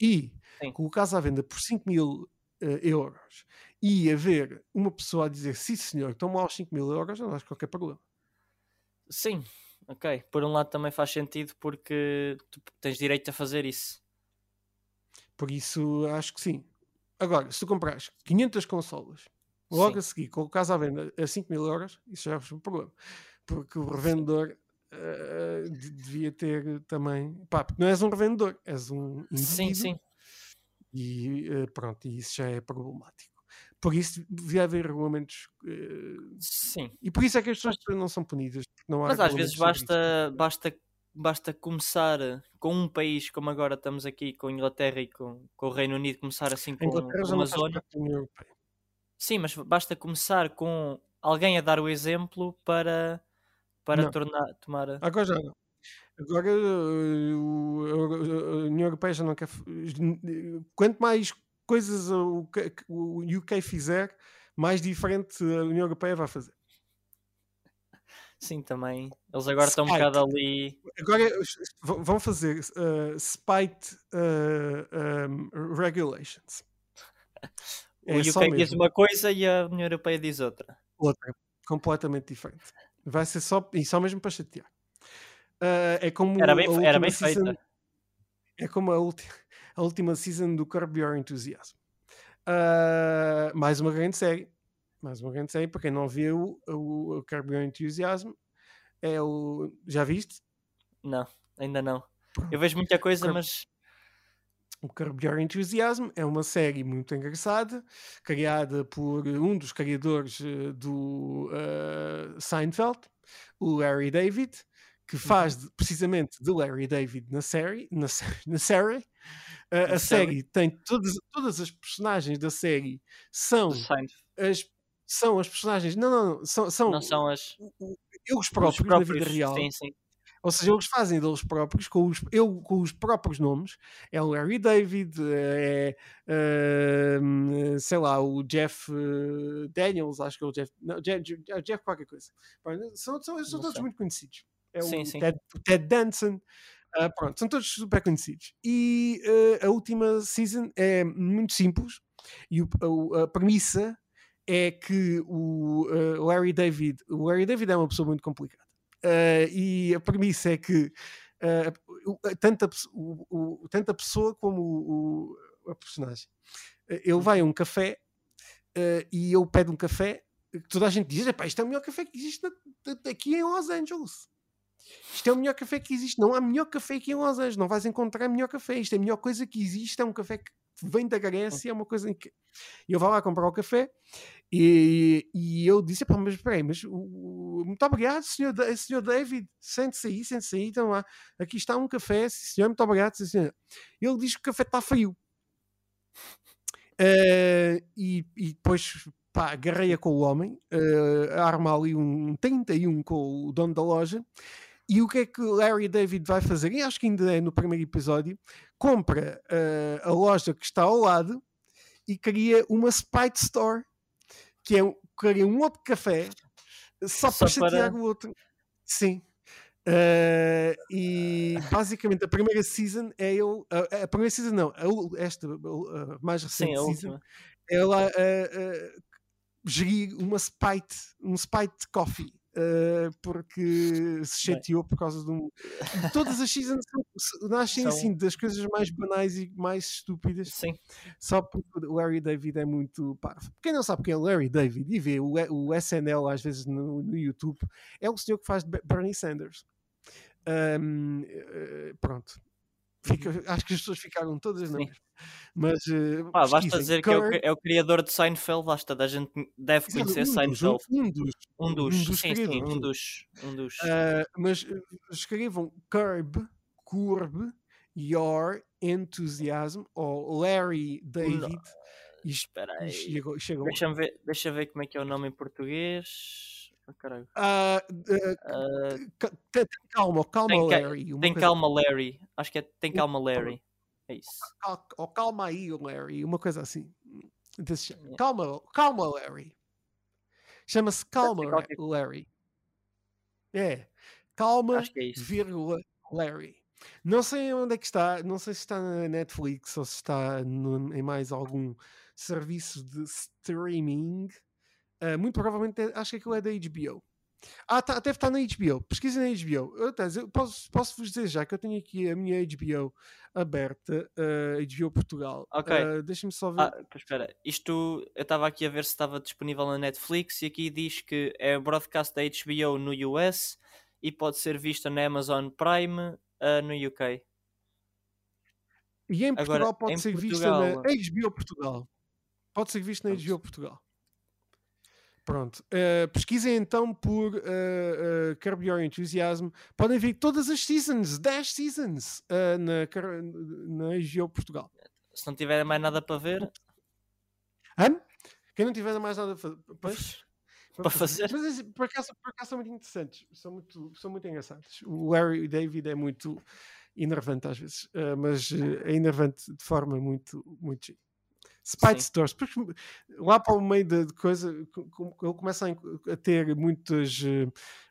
B: e sim. colocas à venda por 5 mil uh, euros e haver uma pessoa a dizer sim senhor, toma aos 5 mil euros, não acho qualquer problema.
A: Sim, ok. Por um lado também faz sentido porque tu tens direito a fazer isso.
B: Por isso, acho que sim. Agora, se tu comprares 500 consolas, logo sim. a seguir, colocas à venda a 5 mil euros, isso já é um problema. Porque o revendedor uh, devia ter também. Pá, não és um revendedor, és um indivíduo. Sim, sim. E uh, pronto, isso já é problemático. Por isso devia haver regulamentos. Uh,
A: sim.
B: E por isso é que as pessoas não são punidas. Não
A: Mas às vezes basta, basta basta começar com um país como agora estamos aqui com a Inglaterra e com, com o Reino Unido, começar assim com, com uma zona. Sim, mas basta começar com alguém a dar o exemplo para, para tornar, tomar.
B: Agora já não. Agora eh, a União Europeia já não quer. Quanto mais coisas o UK fizer, mais diferente a União Europeia vai fazer.
A: Sim, também. Eles agora estão um bocado ali.
B: Agora vão fazer uh, spite uh, um, regulations.
A: o é UK diz uma coisa e a União Europeia diz outra.
B: Outra, completamente diferente. Vai ser só, e só mesmo para chatear. Uh, é como
A: era bem, era bem season, feita.
B: É como a, ulti, a última season do Curb Your Enthusiasm. Uh, mais uma grande série mais uma grande série. Para quem não viu, o, o Curb Enthusiasm é o. Já viste?
A: Não, ainda não. Eu vejo muita coisa, Curb... mas.
B: O Curb Your Enthusiasm é uma série muito engraçada, criada por um dos criadores uh, do uh, Seinfeld, o Larry David, que faz de, precisamente de Larry David na série, na, na série. Uh, a série tem todas, todas as personagens da série são as, são as personagens. Não, não, não. São, são,
A: não são as.
B: Eles próprios, os próprios na vida real.
A: Sim, sim.
B: Ou seja, eles fazem deles próprios, com os, eu, com os próprios nomes. É o Larry David, é, é sei lá, o Jeff eh, Daniels, acho que é o Jeff. Não, Jeff, Jeff qualquer coisa. São, são, são todos muito conhecidos. É sim, o sim. Ted, Ted Danson. Uh, pronto, são todos super conhecidos. E uh, a última season é muito simples. E o, a, a premissa é que o uh, Larry David, o Larry David é uma pessoa muito complicada. Uh, e a premissa é que uh, tanto, a, o, o, tanto a pessoa como o, o a personagem ele vai a um café e ele pede um café toda a gente diz: isto é o melhor café que existe aqui em Los Angeles. Isto é o melhor café que existe. Não há melhor café aqui em Los Angeles. Não vais encontrar melhor café. Isto é a melhor coisa que existe. É um café que vem da Grécia. É uma coisa em que. Eu vou lá comprar o café e, e eu disse: mas espera aí, mas o, muito obrigado, senhor, senhor David. Sente-se aí, sente-se aí. Então lá, aqui está um café. Senhor, muito obrigado. Senhor. Ele diz que o café está frio. Uh, e, e depois pá, agarrei-a com o homem, uh, arma ali um 31 com o dono da loja e o que é que Larry David vai fazer? E acho que ainda é no primeiro episódio. Compra uh, a loja que está ao lado e cria uma Spite Store, que é cria um outro café só, só para chatear para... o outro. Sim. Uh, e basicamente a primeira season é ele. A, a primeira season não, a, esta a, mais recente Sim, season, ela uh, gerir uma Spite, um Spite Coffee Uh, porque se chateou por causa de um. Todas as seasons nascem São... assim das coisas mais banais e mais estúpidas.
A: Sim.
B: Só porque o Larry David é muito parvo. Quem não sabe quem é o Larry David e vê o, o SNL às vezes no, no YouTube, é o senhor que faz Bernie Sanders. Um, eh, pronto. Fica, acho que as pessoas ficaram todas mesma. Mas uh,
A: ah, basta dizer que é o, é o, criador de Seinfeld, basta da gente deve conhecer um Seinfeld.
B: Dos, um, dos,
A: um dos, um dos, sim, sim, um dos, um dos.
B: Uh, mas uh, escrevam Curb, Curb Your Enthusiasm ou Larry David.
A: E, Espera aí. Deixa-me ver, deixa ver como é que é o nome em português.
B: Uh, uh, tem calma, calma tem, Larry.
A: Tem calma Larry. Acho que é tem calma Larry. É isso.
B: Ou calma aí, Larry. Uma coisa assim. Calma, calma, Larry. Chama-se Calma, Larry. É. Calma, é vírgula, Larry. Não sei onde é que está, não sei se está na Netflix ou se está no, em mais algum serviço de streaming. Uh, muito provavelmente é, acho que aquilo é da HBO. Ah, tá, deve estar na HBO. Pesquisa na HBO. Eu, eu posso, posso vos dizer já que eu tenho aqui a minha HBO aberta, uh, eh, HBO Portugal.
A: Ok.
B: Uh, Deixa-me só ver.
A: Ah, espera, isto eu estava aqui a ver se estava disponível na Netflix e aqui diz que é broadcast da HBO no US e pode ser vista na Amazon Prime uh, no UK.
B: E em Portugal Agora, pode em ser Portugal... vista na HBO Portugal. Pode ser vista na HBO Portugal. Pronto. Uh, pesquisem então por uh, uh, Curb Your Enthusiasm. Podem ver todas as seasons, 10 seasons, uh, na, na HBO Portugal.
A: Se não tiver mais nada para ver.
B: Hã? Quem não tiver mais nada para,
A: pois, para fazer.
B: Mas por acaso, por acaso são muito interessantes. São muito, são muito engraçados. O Larry David é muito enervante às vezes, mas é enervante de forma muito, muito Spite Stores, porque lá para o meio da coisa ele começa a ter muitos,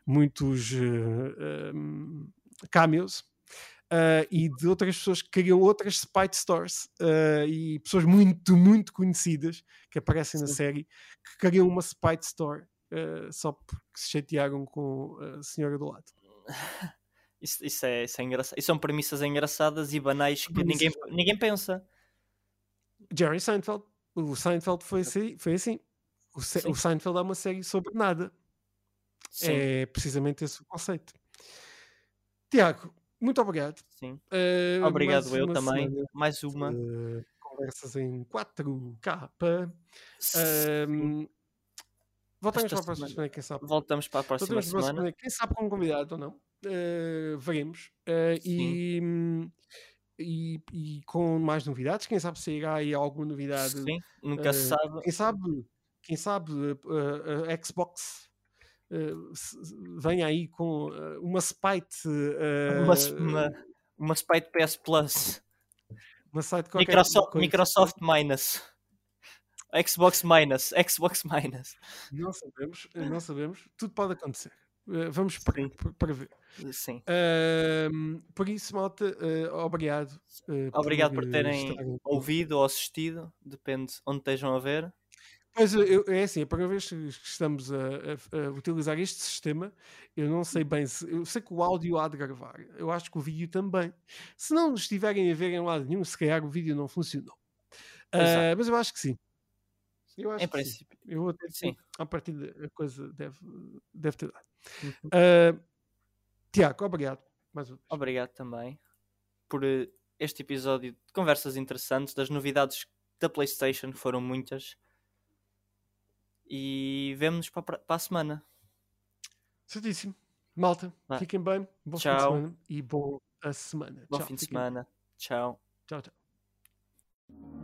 B: muitos uh, um, cameos uh, e de outras pessoas que criam outras Spite Stores uh, e pessoas muito, muito conhecidas que aparecem Sim. na série que criam uma Spite Store uh, só porque se chatearam com a senhora do lado.
A: Isso, isso, é, isso é engraçado. Isso são premissas engraçadas e banais que ninguém, ninguém pensa.
B: Jerry Seinfeld. O Seinfeld foi assim. Foi assim. O, o Seinfeld é uma série sobre nada. Sim. É precisamente esse o conceito. Tiago, muito obrigado.
A: Sim. Uh, obrigado eu também. Mais uma.
B: conversas em 4K. Uh, Voltamos para a próxima semana, quem sabe.
A: Voltamos para a próxima semana. semana.
B: Quem sabe com um convidado ou não. Uh, veremos. Uh, e, e, e, com mais novidades, quem sabe sairá aí alguma novidade.
A: Sim, nunca uh, se sabe.
B: Quem sabe, quem sabe a Xbox vem aí com uma Spite.
A: uma, uma, uma Spite PS Plus.
B: Uma site
A: Microsoft, Microsoft Minus. Xbox Minus, Xbox Minus.
B: Não sabemos, não sabemos. Tudo pode acontecer. Uh, vamos para, para, ver.
A: Sim.
B: Uh, por isso, malta, uh, obrigado.
A: Obrigado por, por terem estarem... ouvido ou assistido, depende onde estejam a ver.
B: Pois eu, é assim, a primeira vez que estamos a, a, a, utilizar este sistema, eu não sei bem se. Eu sei que o áudio há de gravar, eu acho que o vídeo também. Se não estiverem a ver em lado nenhum, se calhar o vídeo não funcionou. Uh, mas eu acho que sim. Eu acho em princípio. Sim. Eu até sim. A partir da coisa deve, deve ter dado. Uhum. Uh, Tiago, obrigado. Mais uma vez.
A: Obrigado também por eh, este episódio de conversas interessantes. Das novidades da PlayStation foram muitas. E vemo-nos para, para a semana.
B: Certíssimo. Malta, Vai. fiquem bem. Bom tchau. fim de semana e boa semana.
A: Bom tchau. fim de semana. Tchau.
B: Tchau, tchau.